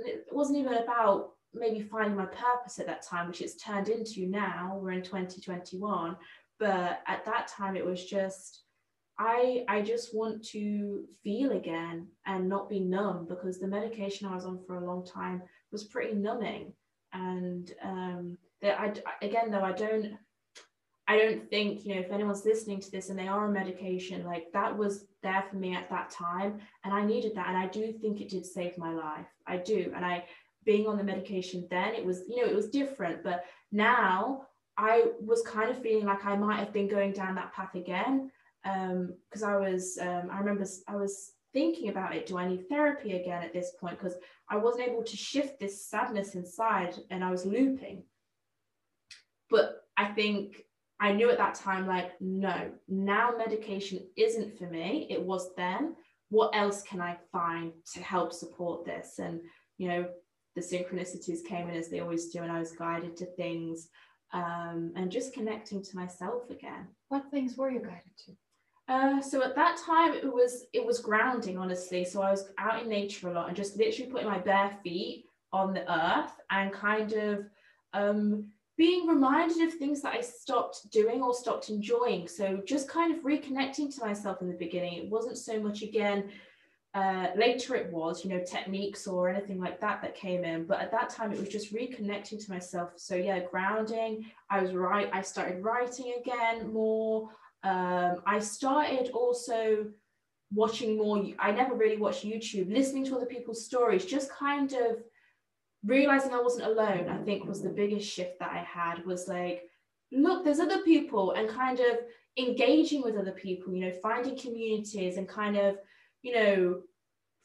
It wasn't even about maybe finding my purpose at that time, which it's turned into now. We're in 2021. But at that time, it was just, I, I just want to feel again and not be numb because the medication I was on for a long time was pretty numbing. And um, that I, again, though, I don't I don't think, you know, if anyone's listening to this and they are on medication, like that was there for me at that time. And I needed that. And I do think it did save my life. I do. And I, being on the medication then, it was, you know, it was different. But now I was kind of feeling like I might have been going down that path again. Because um, I was, um, I remember I was thinking about it. Do I need therapy again at this point? Because I wasn't able to shift this sadness inside and I was looping. But I think I knew at that time, like, no, now medication isn't for me. It was then. What else can I find to help support this? And, you know, the synchronicities came in as they always do, and I was guided to things um, and just connecting to myself again. What things were you guided to? Uh, so at that time it was it was grounding honestly so i was out in nature a lot and just literally putting my bare feet on the earth and kind of um, being reminded of things that I stopped doing or stopped enjoying. So just kind of reconnecting to myself in the beginning. It wasn't so much again. Uh, later it was, you know, techniques or anything like that that came in. But at that time, it was just reconnecting to myself. So yeah, grounding. I was right. I started writing again more. Um, I started also watching more. I never really watched YouTube. Listening to other people's stories, just kind of realizing I wasn't alone, I think was the biggest shift that I had was like, look, there's other people and kind of engaging with other people, you know, finding communities and kind of, you know,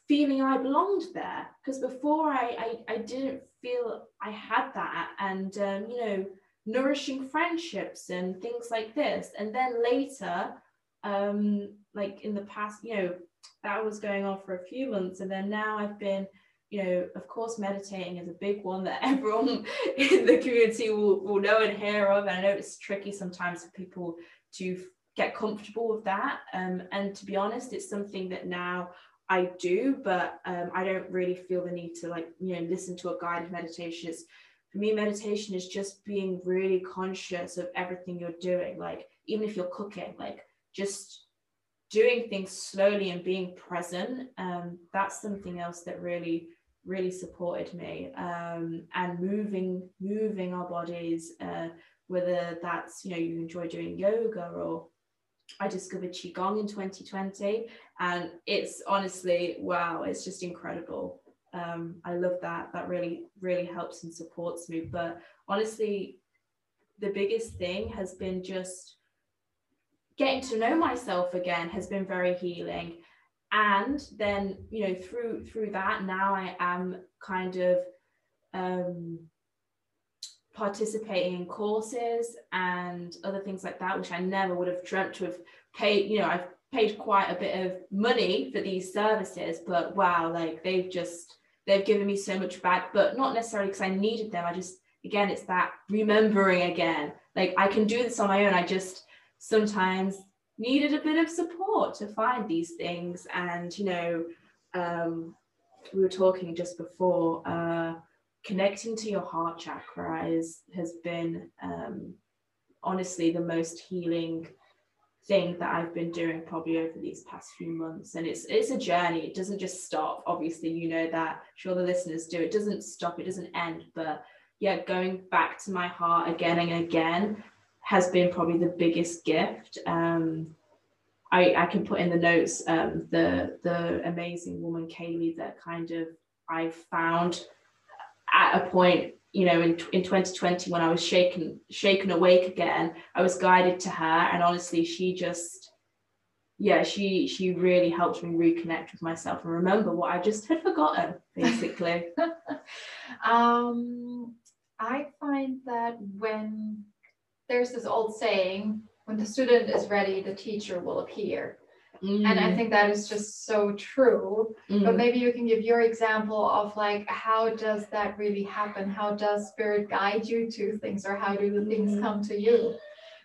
feeling I belonged there. Because before I, I, I didn't feel I had that. And, um, you know, nourishing friendships and things like this. And then later, um, like in the past, you know, that was going on for a few months. And then now I've been, you know, of course, meditating is a big one that everyone in the community will, will know and hear of. And I know it's tricky sometimes for people to get comfortable with that. Um, and to be honest, it's something that now I do, but um, I don't really feel the need to like, you know, listen to a guided meditation. It's, for me, meditation is just being really conscious of everything you're doing. Like, even if you're cooking, like just doing things slowly and being present. Um, that's something else that really, really supported me. Um, and moving, moving our bodies, uh, whether that's, you know, you enjoy doing yoga or I discovered Qigong in 2020 and it's honestly, wow, it's just incredible. Um, I love that. That really, really helps and supports me. But honestly, the biggest thing has been just getting to know myself again has been very healing. And then, you know, through through that, now I am kind of um participating in courses and other things like that, which I never would have dreamt to have paid. You know, I've paid quite a bit of money for these services, but wow, like they've just they've given me so much back, but not necessarily because I needed them. I just again, it's that remembering again. Like I can do this on my own. I just sometimes needed a bit of support to find these things. And you know, um, we were talking just before. Uh, connecting to your heart chakra is has been um, honestly the most healing thing that I've been doing probably over these past few months. And it's it's a journey. It doesn't just stop. Obviously, you know that. Sure the listeners do. It doesn't stop. It doesn't end. But yeah, going back to my heart again and again has been probably the biggest gift. Um, I, I can put in the notes um, the the amazing woman Kaylee that kind of I found at a point you know in, in 2020 when i was shaken shaken awake again i was guided to her and honestly she just yeah she she really helped me reconnect with myself and remember what i just had forgotten basically um i find that when there's this old saying when the student is ready the teacher will appear Mm. And I mm. think that is just so true. Mm. But maybe you can give your example of like how does that really happen? How does spirit guide you to things or how do the things mm. come to you?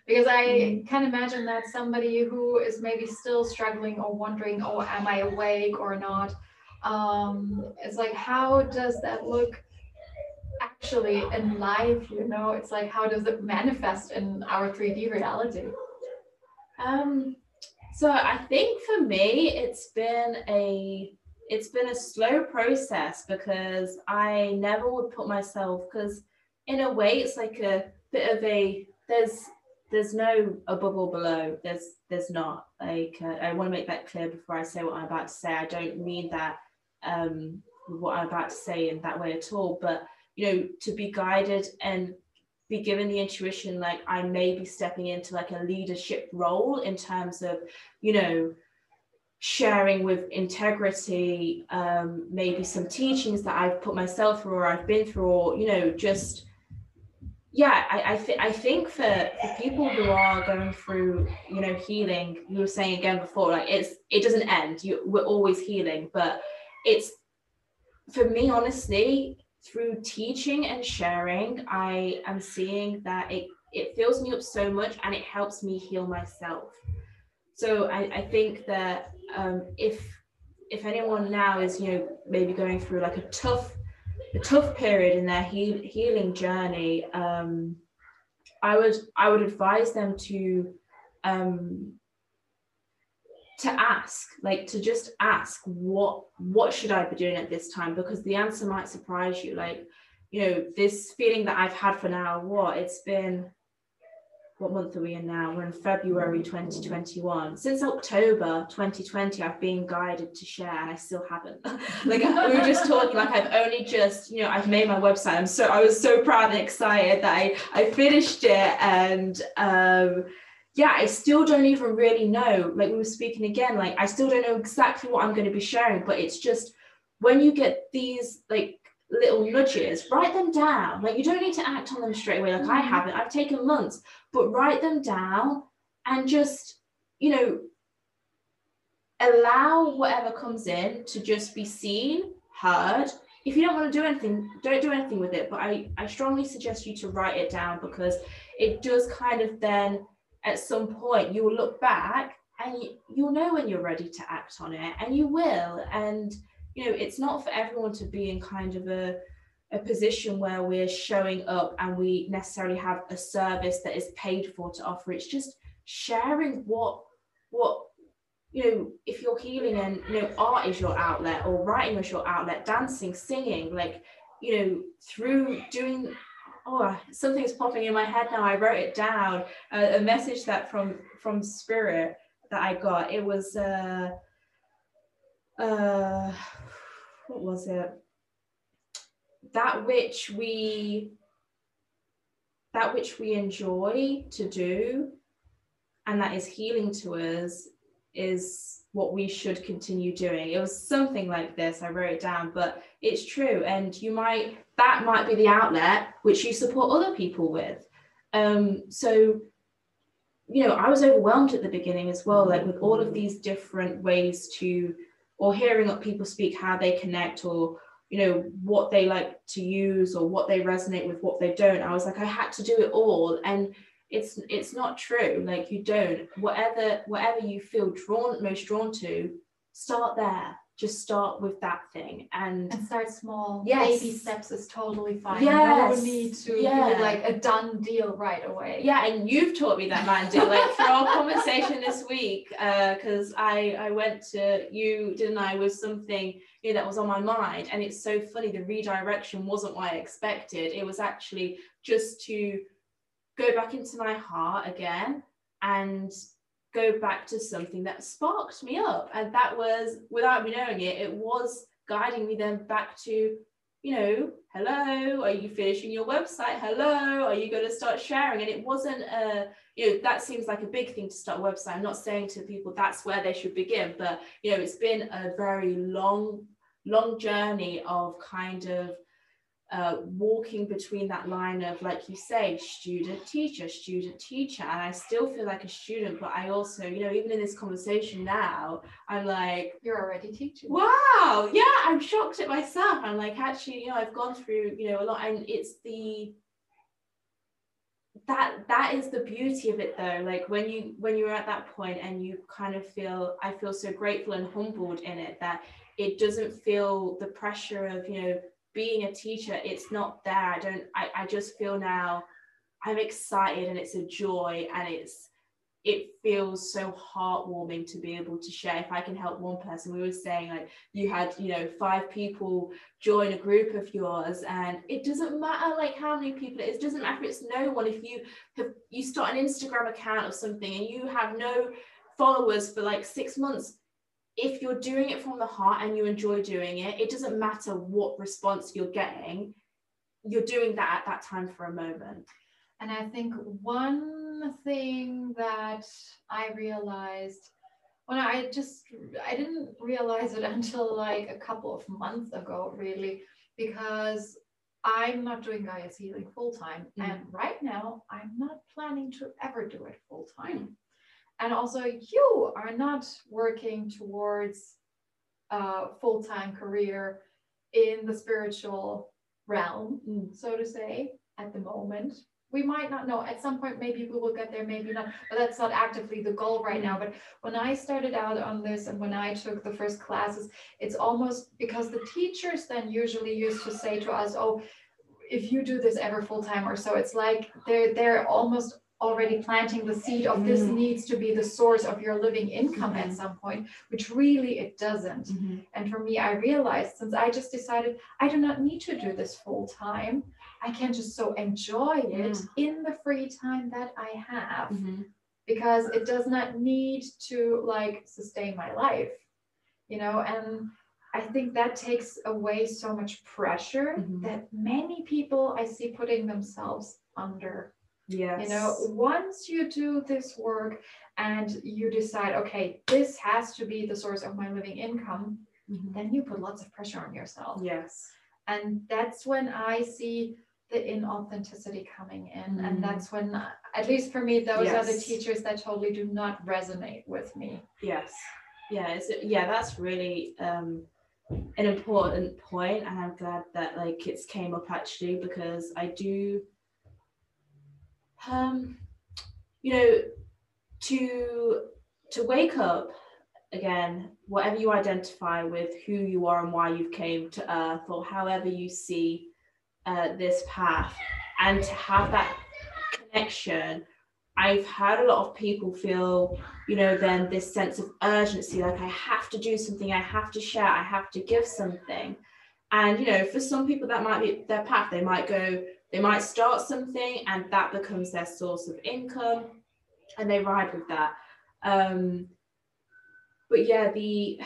Because I mm. can imagine that somebody who is maybe still struggling or wondering, oh, am I awake or not? Um, it's like, how does that look actually in life? You know, it's like, how does it manifest in our 3D reality? Um, so I think for me, it's been a it's been a slow process because I never would put myself because in a way it's like a bit of a there's there's no above or below there's there's not like uh, I want to make that clear before I say what I'm about to say I don't mean that um what I'm about to say in that way at all but you know to be guided and be given the intuition like I may be stepping into like a leadership role in terms of, you know, sharing with integrity, um, maybe some teachings that I've put myself through or I've been through, or, you know, just yeah, I I, th- I think for, for people who are going through, you know, healing, you were saying again before, like it's it doesn't end. You we're always healing, but it's for me, honestly, through teaching and sharing, I am seeing that it, it fills me up so much and it helps me heal myself. So I, I think that um, if if anyone now is you know maybe going through like a tough a tough period in their heal, healing journey, um, I would I would advise them to um, to ask like to just ask what what should i be doing at this time? Because the answer might surprise you. Like you know this feeling that i've had for now what? It's been what month are we in now? We're in february 2021 since october 2020 i've been guided to share and i still haven't. Like we were just talking like i've only just you know i've made my website. I'm so i was so proud and excited that i i finished it and um yeah, I still don't even really know. Like we were speaking again, like I still don't know exactly what I'm going to be sharing, but it's just when you get these like little nudges, write them down. Like you don't need to act on them straight away. Like mm-hmm. I haven't. I've taken months, but write them down and just, you know, allow whatever comes in to just be seen, heard. If you don't want to do anything, don't do anything with it. But I, I strongly suggest you to write it down because it does kind of then at some point you will look back and you, you'll know when you're ready to act on it and you will. And you know, it's not for everyone to be in kind of a a position where we're showing up and we necessarily have a service that is paid for to offer. It's just sharing what what you know if you're healing and you know art is your outlet or writing is your outlet dancing singing like you know through doing oh something's popping in my head now. I wrote it down. A message that from from spirit that i got. It was uh uh what was it? That which we that which we enjoy to do and that is healing to us is what we should continue doing. It was something like this. I wrote it down, but it's true. And you might, that might be the outlet which you support other people with. Um, so, you know, I was overwhelmed at the beginning as well, like with all of these different ways to, or hearing up people speak how they connect or, you know, what they like to use or what they resonate with, what they don't. I was like, I had to do it all. And it's it's not true like you don't. Whatever whatever you feel drawn most drawn to start there. Just start with that thing and and start small. Yes. baby steps is totally fine. Yes. no need to yeah. be like a done deal right away. Yeah and you've taught me that mandy. Like for our conversation this week because uh, i i went to you didn't i with something you know, that was on my mind. And it's so funny the redirection wasn't what i expected. It was actually just to go back into my heart again and go back to something that sparked me up. And that was, without me knowing it, it was guiding me then back to, you know, hello, are you finishing your website? Hello, are you going to start sharing? And it wasn't a, you know, that seems like a big thing to start a website. I'm not saying to people that's where they should begin, but, you know, it's been a very long, long journey of kind of uh, walking between that line of, like you say, student teacher, student teacher. And I still feel like a student, but I also, you know, even in this conversation now, I'm like, You're already teaching. Wow. Yeah. I'm shocked at myself. I'm like, actually, you know, I've gone through, you know, a lot. And it's the, that that is the beauty of it though like when you when you're at that point and you kind of feel i feel so grateful and humbled in it that it doesn't feel the pressure of you know being a teacher, it's not there. I don't, I, I just feel now I'm excited and it's a joy and it's, it feels so heartwarming to be able to share. If i can help one person we were saying like you had you know five people join a group of yours and it doesn't matter like how many people it is. It doesn't matter if it's no one. If you have you start an instagram account or something and you have no followers for like six months if you're doing it from the heart and you enjoy doing it, it doesn't matter what response you're getting, you're doing that at that time for a moment. And I think one thing that I realized when I just I didn't realize it until like a couple of months ago, really, because I'm not doing Gaia's healing full time. Mm. And right now, I'm not planning to ever do it full time. Mm and also you are not working towards a full-time career in the spiritual realm mm. so to say at the moment we might not know at some point maybe we will get there maybe not but that's not actively the goal right now mm. but when i started out on this and when i took the first classes it's almost because the teachers then usually used to say to us oh if you do this ever full time or so it's like they're they're almost already planting the seed of this mm. needs to be the source of your living income mm-hmm. at some point, which really it doesn't. Mm-hmm. And for me, I realized since I just decided I do not need to do this full time, I can just so enjoy it mm. in the free time that I have mm-hmm. because it does not need to like sustain my life, you know, and I think that takes away so much pressure mm-hmm. that many people I see putting themselves under Yes. You know, once you do this work and you decide, okay, this has to be the source of my living income, Mhm. then you put lots of pressure on yourself. Yes. And that's when I see the inauthenticity coming in. Mm. And that's when, at least for me, those are the teachers that totally do not resonate with me. Yes. Yeah. It's, yeah. That's really um, an important point, and I'm glad that like it's came up actually because I do. Um, you know, to to wake up again, whatever you identify with, who you are and why you've came to Earth, or however you see uh, this path, and to have that connection. I've had a lot of people feel you know, then this sense of urgency, like I have to do something, I have to share, I have to give something. And, you know, for some people that might be their path, they might go, they might start something and that becomes their source of income and they ride with that. Um, but yeah, the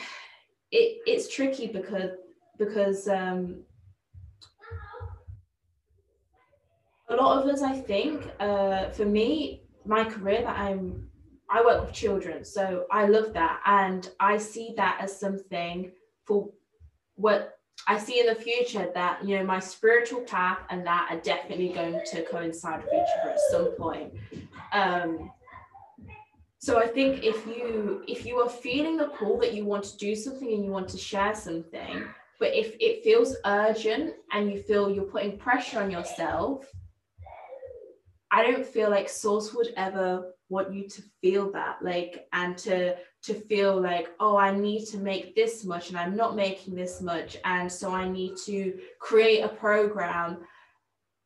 it it's tricky because because um a lot of us, I think, uh, for me, my career that I'm I work with children, so I love that, and I see that as something for what I see in the future. That you know, my spiritual path and that are definitely going to coincide with each other at some point. Um, so I think if you if you are feeling the pull that you want to do something and you want to share something, but if it feels urgent and you feel you're putting pressure on yourself, I don't feel like Source would ever want you to feel that like and to to feel like oh i need to make this much and i'm not making this much and so i need to create a program.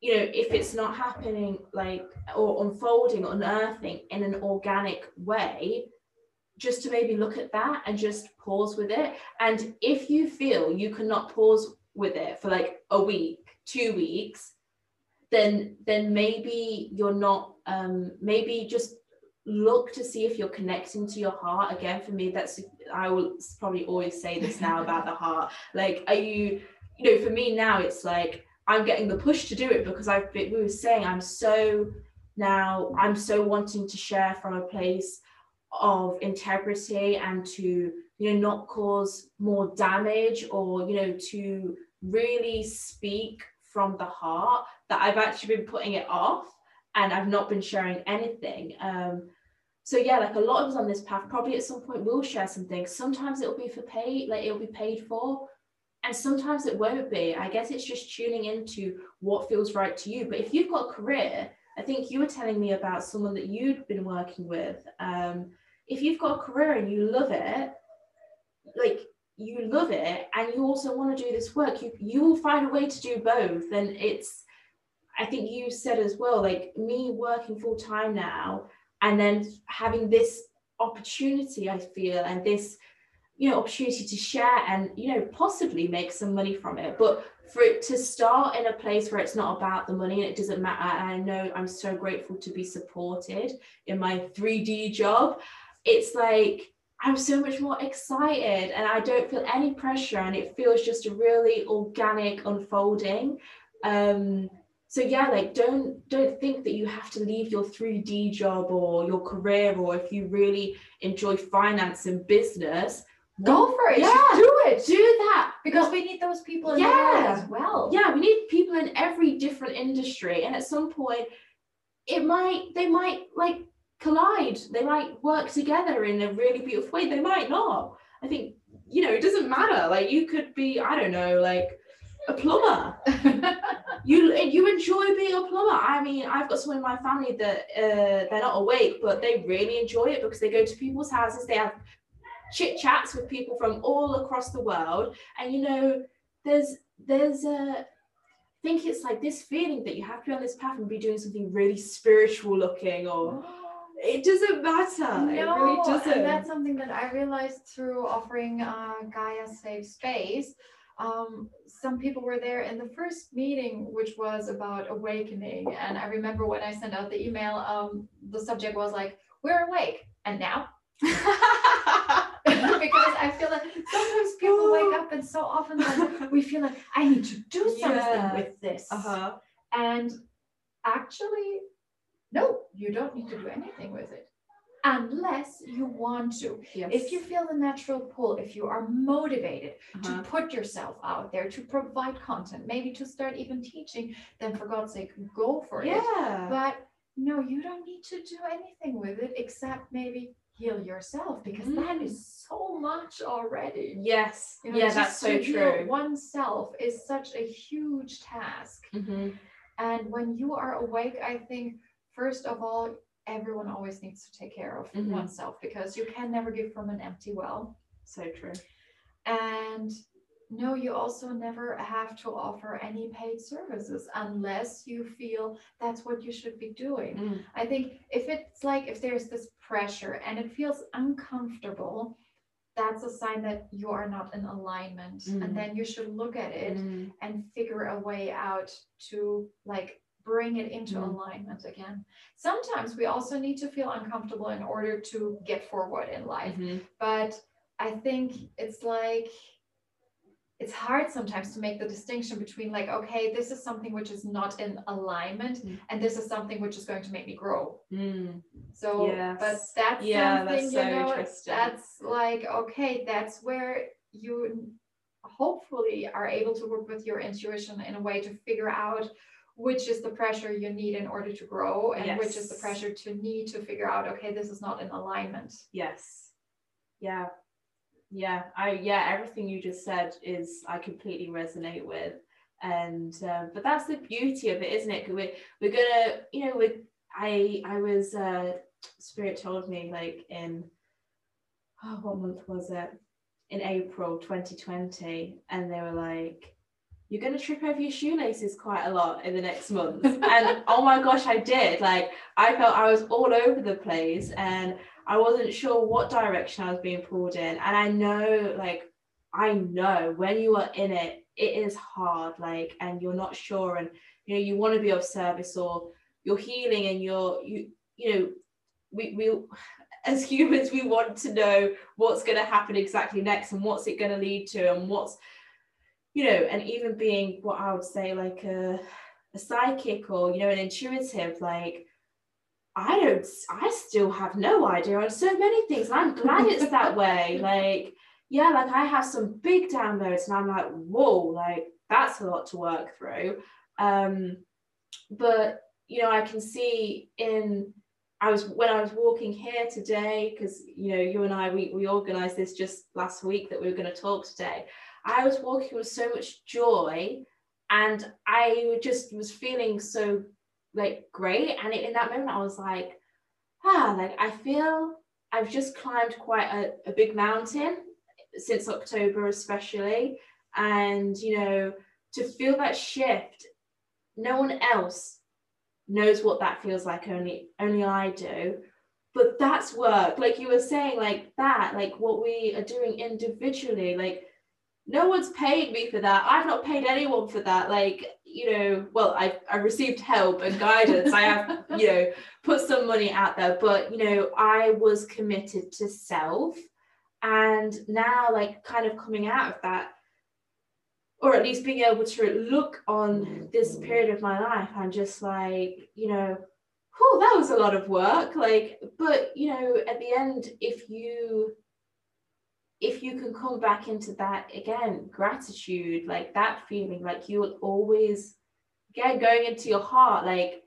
You know if it's not happening like or unfolding unearthing in an organic way just to maybe look at that and just pause with it. And if you feel you cannot pause with it for like a week two weeks then then maybe you're not um maybe just look to see if you're connecting to your heart. Again for me that's i will probably always say this now about the heart. Like are you you know for me now it's like i'm getting the push to do it because i've been we were saying i'm so now i'm so wanting to share from a place of integrity and to you know not cause more damage or you know to really speak from the heart that i've actually been putting it off and I've not been sharing anything. Um, so yeah, like a lot of us on this path, probably at some point will share something. Sometimes it'll be for pay, like it'll be paid for, and sometimes it won't be. I guess it's just tuning into what feels right to you. But if you've got a career, I think you were telling me about someone that you'd been working with. Um, if you've got a career and you love it, like you love it, and you also want to do this work, you you will find a way to do both. And it's I think you said as well, like me working full time now and then having this opportunity, I feel, and this, you know, opportunity to share and, you know, possibly make some money from it. But for it to start in a place where it's not about the money and it doesn't matter. And I know I'm so grateful to be supported in my 3D job. It's like, I'm so much more excited and I don't feel any pressure and it feels just a really organic unfolding. Um, so yeah like don't don't think that you have to leave your 3d job or your career or if you really enjoy finance and business Go for it. Yeah. Do it. do that Because we need those people in the Yeah. world as well. yeah we need people in every different industry and at some point it might they might like collide they might work together in a really beautiful way they might not i think you know it doesn't matter like you could be i don't know like a plumber you you enjoy being a plumber. I mean, I've got someone in my family that uh, they're not awake, but they really enjoy it because they go to people's houses. They have chit chats with people from all across the world, and you know, there's there's a. I think it's like this feeling that you have to be on this path and be doing something really spiritual looking, or it doesn't matter. it really doesn't. and that's something that I realized through offering uh, Gaia Safe Space. Um, some people were there in the first meeting, which was about awakening. And I remember when I sent out the email, um, the subject was like, "We're awake," and now. because I feel like sometimes people wake up and so often like, we feel like I need to do something Yeah. with this. uh-huh. And actually, no, you don't need to do anything with it. Unless you want to. Yes. If you feel the natural pull, if you are motivated Uh-huh. to put yourself out there, to provide content, maybe to start even teaching, then for God's sake, go for it. yeah. But no, you don't need to do anything with it except maybe heal yourself because that Mm. is so much already. yes. You know, yeah, that's so true. Oneself is such a huge task. Mhm. And when you are awake, I think, first of all, everyone always needs to take care of Mhm. oneself because you can never give from an empty well. So true. And no, you also never have to offer any paid services unless you feel that's what you should be doing. Mm. I think if it's like if there's this pressure and it feels uncomfortable, that's a sign that you are not in alignment. Mm. And then you should look at it Mm. and figure a way out to like bring it into Mm. alignment again. Sometimes we also need to feel uncomfortable in order to get forward in life. Mhm. But I think it's like it's hard sometimes to make the distinction between like okay this is something which is not in alignment Mm. and this is something which is going to make me grow Mm. so Yes. but that's Yeah, something that's you so know interesting. that's like okay that's where you hopefully are able to work with your intuition in a way to figure out which is the pressure you need in order to grow and which is the pressure to need to figure out okay this is not in alignment Yes. Yeah. Yeah. I yeah, everything you just said is I completely resonate with. And uh, but that's the beauty of it isn't it We're we're gonna, you know, we I I was uh spirit told me like in oh what month was it? In April 2020, and they were like, You're gonna trip over your shoelaces quite a lot in the next month. and oh my gosh, I did. Like I felt I was all over the place and I wasn't sure what direction I was being pulled in. And I know, like, I know when you are in it, it is hard, like, and you're not sure, and you know, you want to be of service or you're healing and you're, you, you know, we, we, as humans, we want to know what's going to happen exactly next and what's it going to lead to and what's, you know, and even being what I would say, like a, a psychic or, you know, an intuitive, like, I don't, I still have no idea on so many things. And I'm glad it's that way. Like, yeah, like I have some big downloads and I'm like, whoa, like that's a lot to work through. Um, but, you know, I can see in, I was, when I was walking here today, because, you know, you and I, we, we organized this just last week that we were going to talk today. I was walking with so much joy and I just was feeling so like great. And in that moment i was like ah like i feel i've just climbed quite a, a big mountain since october especially. And you know to feel that shift no one else knows what that feels like only only i do. But that's work. Like you were saying like that like what we are doing individually like no one's paying me for that. I've not paid anyone for that. Like, you know, well, I I received help and guidance. I have, you know, put some money out there, but you know, I was committed to self. And now, like, kind of coming out of that, or at least being able to look on this period of my life, I'm just like, you know, oh, that was a lot of work. Like, but you know, at the end, if you if you can come back into that again gratitude like that feeling like you will always again going into your heart like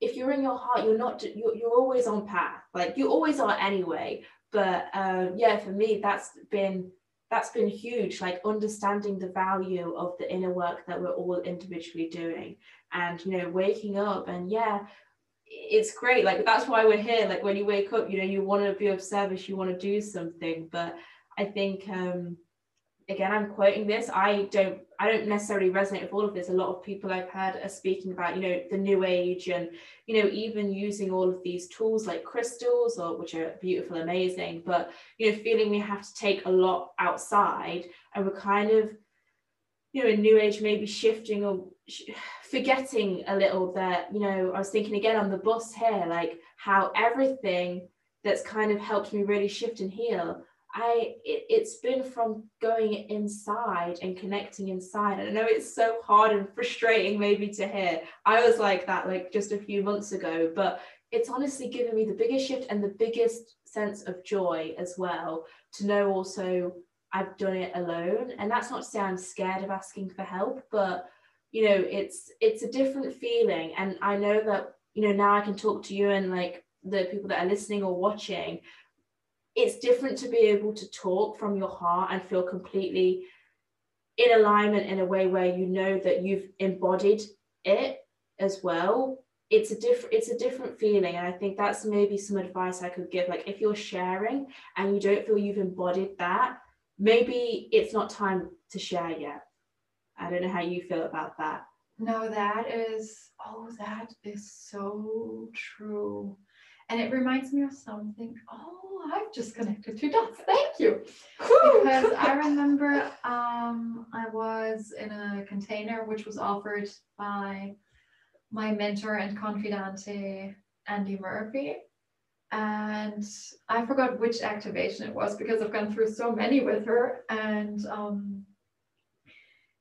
if you're in your heart you're not you're, you're always on path like you always are anyway. But um yeah for me that's been that's been huge like understanding the value of the inner work that we're all individually doing and you know waking up and yeah it's great like that's why we're here like when you wake up you know you want to be of service you want to do something but I think um, again I'm quoting this. I don't I don't necessarily resonate with all of this. A lot of people I've heard are speaking about, you know, the new age and you know, even using all of these tools like crystals or which are beautiful, amazing, but you know, feeling we have to take a lot outside and we're kind of you know, in new age maybe shifting or forgetting a little that, you know, I was thinking again on the bus here, like how everything that's kind of helped me really shift and heal I it, it's been from going inside and connecting inside. And I know it's so hard and frustrating maybe to hear. I was like that like just a few months ago, but it's honestly given me the biggest shift and the biggest sense of joy as well to know also I've done it alone. And that's not to say I'm scared of asking for help, but you know, it's it's a different feeling. And I know that, you know, now I can talk to you and like the people that are listening or watching. It's different to be able to talk from your heart and feel completely in alignment in a way where you know that you've embodied it as well. It's a different it's a different feeling and i think that's maybe some advice i could give. Like if you're sharing and you don't feel you've embodied that maybe it's not time to share yet. I don't know how you feel about that. No that is oh that is so true and it reminds me of something oh i've just connected two dots thank you because i remember um i was in a container which was offered by my mentor and confidante, Andy Murphy. And I forgot which activation it was because I've gone through so many with her. And um,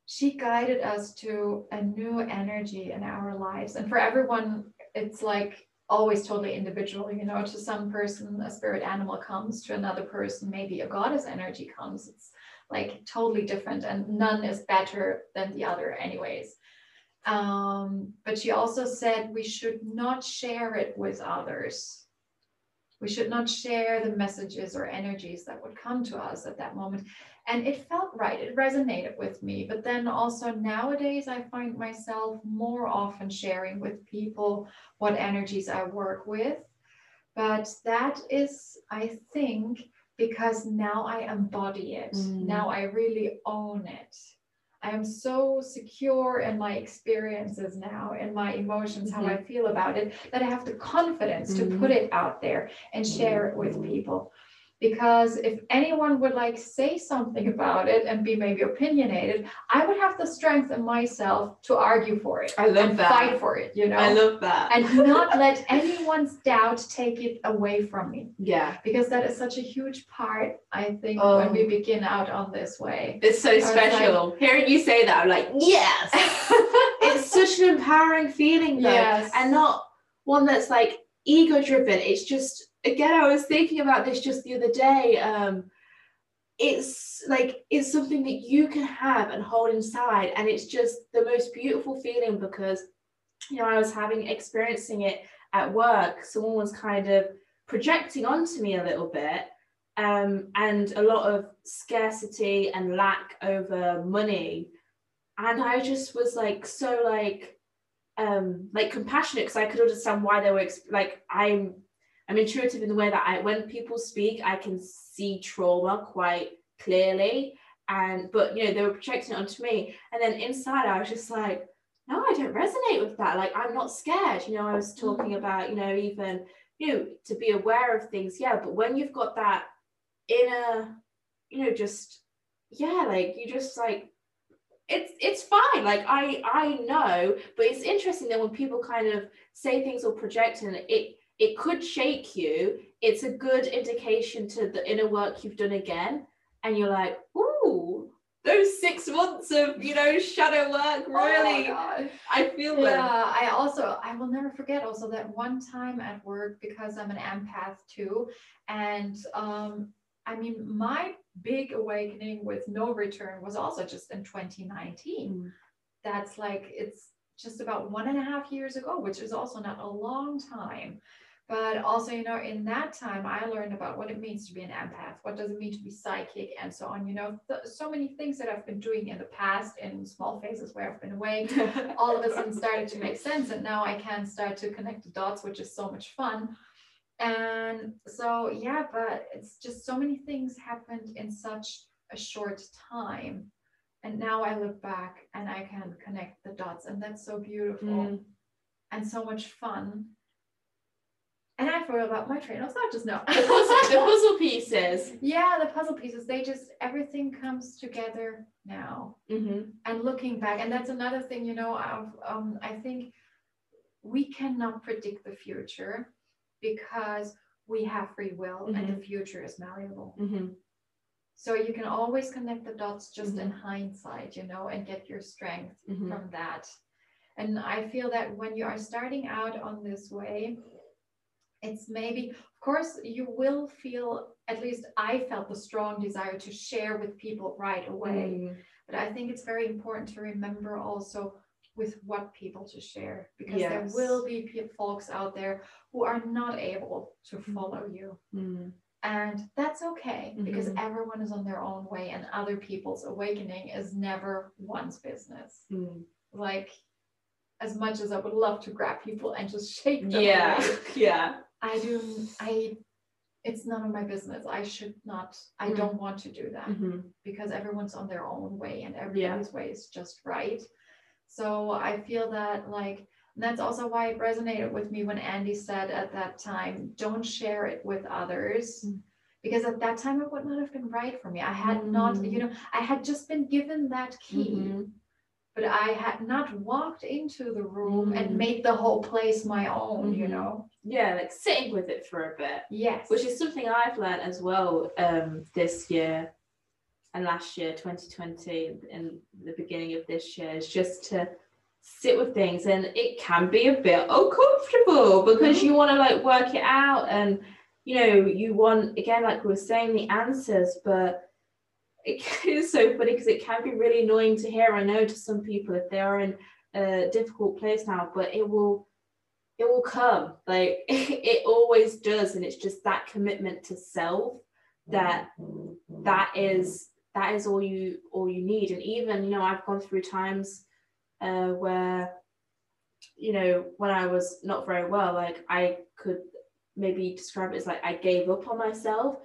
she guided us to a new energy in our lives. And for everyone, it's like always totally individual. You know, to some person, a spirit animal comes, to another person, maybe a goddess energy comes. It's like totally different, and none is better than the other, anyways. Um, but she also said we should not share it with others. We should not share the messages or energies that would come to us at that moment. And it felt right, it resonated with me. But then also nowadays, I find myself more often sharing with people what energies I work with. But that is, I think, because now I embody it. Mm. Now I really own it. I am so secure in my experiences now, in my emotions, how mm-hmm. I feel about it, that I have the confidence mm-hmm. to put it out there and share it with people because if anyone would like say something about it and be maybe opinionated i would have the strength in myself to argue for it i love that. fight for it you know? I love that. And not let anyone's doubt take it away from me. Yeah. Because that is such a huge part i think oh. when we begin out on this way. It's so special like, hearing you say that i'm like yes! It's such an empowering feeling though. Yes. and not one that's like ego driven it's just again, I was thinking about this just the other day. Um, it's like it's something that you can have and hold inside, and it's just the most beautiful feeling because you know I was having experiencing it at work. Someone was kind of projecting onto me a little bit, um, and a lot of scarcity and lack over money, and I just was like so like um like compassionate because I could understand why they were exp- like I'm I'm intuitive in the way that I, when people speak, I can see trauma quite clearly. And but you know, they were projecting it onto me. And then inside, I was just like, no, I don't resonate with that. Like, I'm not scared. You know, I was talking mm-hmm. about, you know, even you know, to be aware of things. Yeah, but when you've got that inner, you know, just yeah, like you just like it's it's fine like i i know but it's interesting that when people kind of say things or project and it it could shake you. It's a good indication to the inner work you've done again. And you're like, ooh, those six months of, you know, shadow work oh really, oh I feel Yeah, them. I also, I will never forget also that one time at work because I'm an empath too. And um, I mean, my big awakening with no return was also just in 2019. Mm. That's like, it's just about one and a half years ago, which is also not a long time. But also, you know, in that time, I learned about what it means to be an empath. What does it mean to be psychic, and so on. You know, th- so many things that I've been doing in the past in small phases where I've been away, all of a sudden started to make sense, and now I can start to connect the dots, which is so much fun. And so, yeah, but it's just so many things happened in such a short time. And now I look back and I can connect the dots, and that's so beautiful mm. and so much fun and I forgot about my train of thought just now. the, puzzle, the puzzle pieces. Yeah, the puzzle pieces. They just everything comes together now. Mm-hmm. And looking back, and that's another thing. You know, um, I think we cannot predict the future because we have free will, mm-hmm. and the mm-hmm. future is malleable. Mm-hmm. So you can always connect the dots just in mm-hmm. hindsight, you know, and get your strength mm-hmm. from that. And I feel that when you are starting out on this way, it's maybe of course you will feel at least i felt the strong desire to share with people right away Mm. but i think it's very important to remember also with what people to share because Yes. there will be folks out there who are not able to Mhm. follow you Mm. and that's okay because Mhm. everyone is on their own way and other people's awakening is never one's business Mm. like as much as i would love to grab people and just shake them Yeah, away, yeah. I do I it's none of my business. I should not I Mm. don't want to do that Mhm. because everyone's on their own way and everybody's way is just right. So I feel that like and that's also why it resonated with me when Andy said at that time, don't share it with others. Mm. Because at that time it would not have been right for me. I had not, Mm. you know, I had just been given that key Mhm. but I had not walked into the room Mm. and made the whole place my own, you Mhm. know? Yeah, like sitting with it for a bit. Yes. which is something I've learned as well um, this year and last year, 2020, and the beginning of this year, is just to sit with things. And it can be a bit uncomfortable because Mhm. you want to like work it out and you know, you want, again, like we were saying, the answers, but it is so funny because it can be really annoying to hear. I know to some people if they are in a difficult place now, but it will it will come like it always does and it's just that commitment to self that that is that is all you all you need. And even you know i've gone through times uh where you know when i was not very well like i could maybe describe it as like i gave up on myself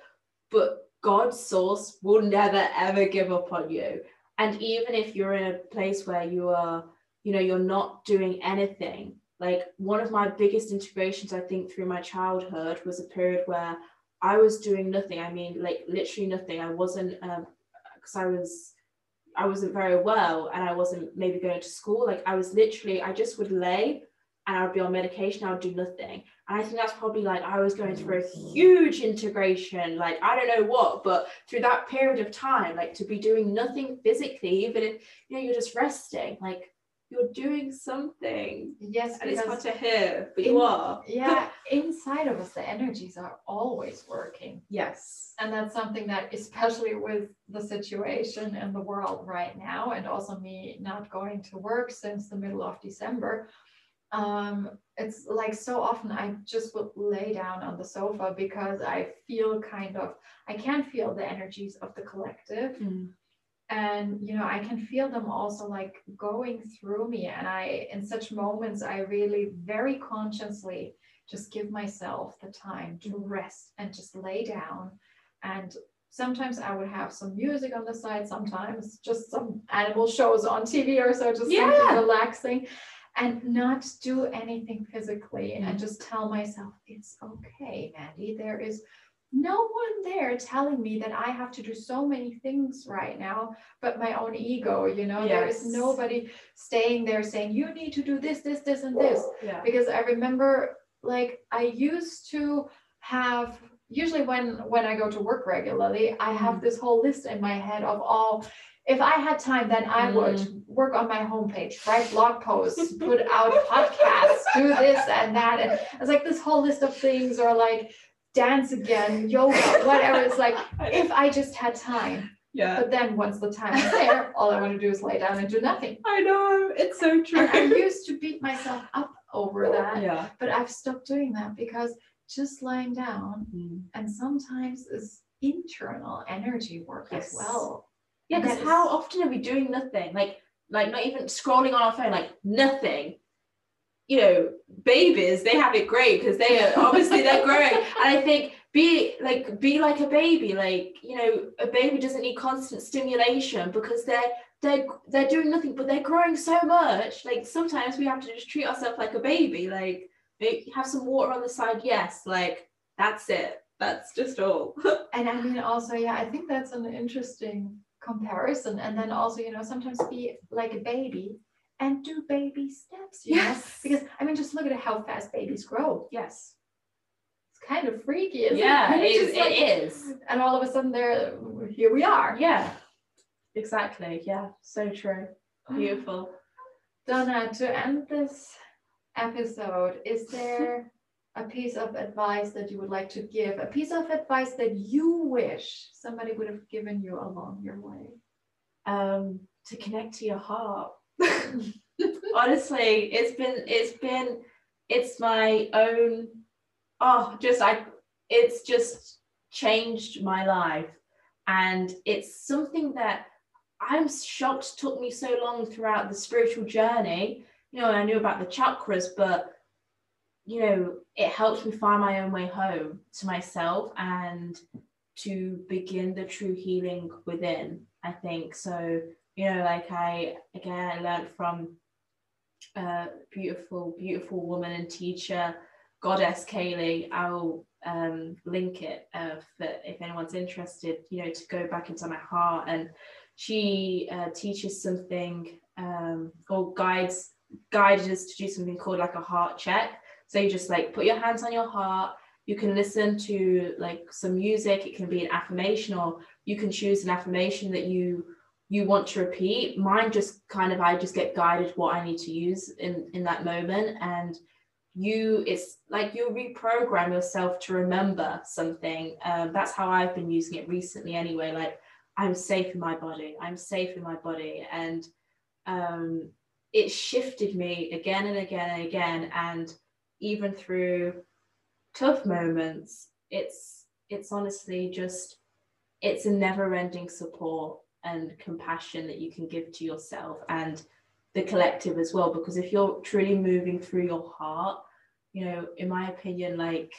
but god's source will never ever give up on you. And even if you're in a place where you are you know you're not doing anything like one of my biggest integrations i think through my childhood was a period where i was doing nothing. I mean like literally nothing. I wasn't um because i was i wasn't very well and i wasn't maybe going to school. Like i was literally i just would lay and i would be on medication i would do nothing. And i think that's probably like i was going through a huge integration like i don't know what but through that period of time like to be doing nothing physically even if you know you're just resting like you're doing something yes, and it's hard to hear, but in- you are. yeah, inside of us, the energies are always working. Yes. And that's something that, especially with the situation in the world right now, and also me not going to work since the middle of December, um, it's like so often I just would lay down on the sofa because I feel kind of, I can't feel the energies of the collective. And you know i can feel them also like going through me and i in such moments i really very consciously just give myself the time to rest and just lay down and sometimes i would have some music on the side sometimes just some animal shows on tv or so just Yeah. something relaxing and not do anything physically and Mm. just tell myself it's okay mandy there is no one there telling me that I have to do so many things right now, but my own ego, you know, there is nobody staying there saying, you need to do this, this, this, and this. Yeah. Because I remember like I used to have usually when when I go to work regularly, I have mm. this whole list in my head of all if I had time, then I would mm. work on my homepage, write blog posts, put out podcasts, do this and that. And it's like this whole list of things or like dance again, yoga, whatever. It's like if I just had time. yeah. But then once the time is there, all I want to do is lay down and do nothing. I know. It's so true. And I used to beat myself up over that, yeah. but I've stopped doing that because just lying down mm. and sometimes is internal energy work Yes. as well. Yeah, And because that how is- often are we doing nothing? Like, like not even scrolling on our phone, like nothing. You know, babies, they have it great because they are obviously they're growing. And I think be like be like a baby. Like, you know, a baby doesn't need constant stimulation because they're they're they're doing nothing, but they're growing so much. Like sometimes we have to just treat ourselves like a baby. Like have some water on the side, yes, like that's it. That's just all. And I mean, also, yeah, I think that's an interesting comparison. And then also, you know, sometimes be like a baby and do baby steps. You Know? Because I mean, just look at how fast babies grow. yes. It's kind of freaky, isn't Yeah, it? it, just like- it is. And all of a sudden, there, here we are. Yeah, exactly. Yeah, so true. Beautiful. Donna, to end this episode, is there a piece of advice that you would like to give, a piece of advice that you wish somebody would have given you along your way? Um, to connect to your heart. Honestly, it's been it's been it's my own oh just I it's just changed my life and it's something that I'm shocked took me so long throughout the spiritual journey. You know, I knew about the chakras, but you know, it helped me find my own way home to myself and to begin the true healing within. I think so. You know, like I again, I learned from a beautiful, beautiful woman and teacher, Goddess Kaylee. I'll um, link it uh, for if anyone's interested. You know, to go back into my heart, and she uh, teaches something um, or guides guided us to do something called like a heart check so you just like put your hands on your heart. You can listen to like some music. It can be an affirmation, or you can choose an affirmation that you you want to repeat. Mine just kind of I just get guided what I need to use in in that moment, and you it's like you reprogram yourself to remember something. Um, that's how I've been using it recently. Anyway, like I'm safe in my body. I'm safe in my body, and um, it shifted me again and again and again, and even through tough moments it's it's honestly just it's a never ending support and compassion that you can give to yourself and the collective as well because if you're truly moving through your heart you know in my opinion like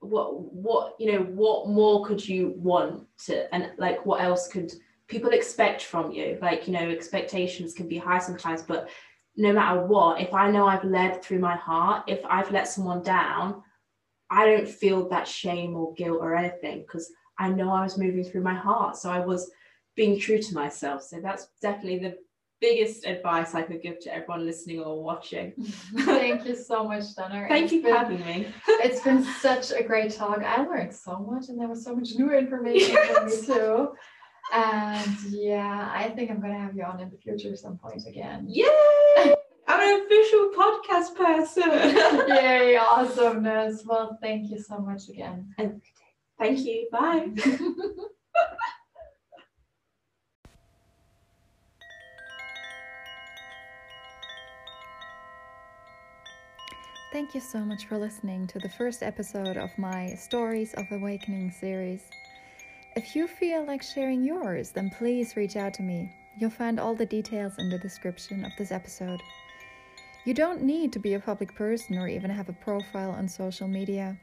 what what you know what more could you want to and like what else could people expect from you like you know expectations can be high sometimes but no matter what, if I know I've led through my heart, if I've let someone down, I don't feel that shame or guilt or anything because I know I was moving through my heart. So I was being true to myself. So that's definitely the biggest advice I could give to everyone listening or watching. Thank you so much, Donna. Thank it's you been, for having me. it's been such a great talk. I learned so much and there was so much new information yes. for me too. And yeah, I think I'm gonna have you on in the future at some point again. Yay! I'm an official podcast person. Yay, awesomeness. Well, thank you so much again. And thank you. Bye. Thank you so much for listening to the first episode of my Stories of Awakening series. If you feel like sharing yours, then please reach out to me. You'll find all the details in the description of this episode. You don't need to be a public person or even have a profile on social media.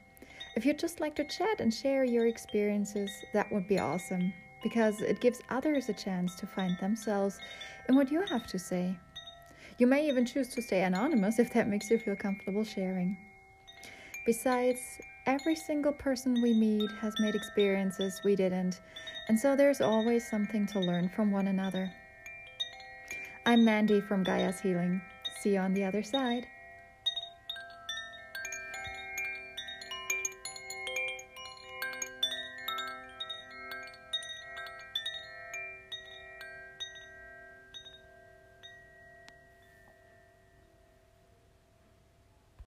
If you'd just like to chat and share your experiences, that would be awesome because it gives others a chance to find themselves in what you have to say. You may even choose to stay anonymous if that makes you feel comfortable sharing. Besides, Every single person we meet has made experiences we didn't, and so there's always something to learn from one another. I'm Mandy from Gaia's Healing. See you on the other side.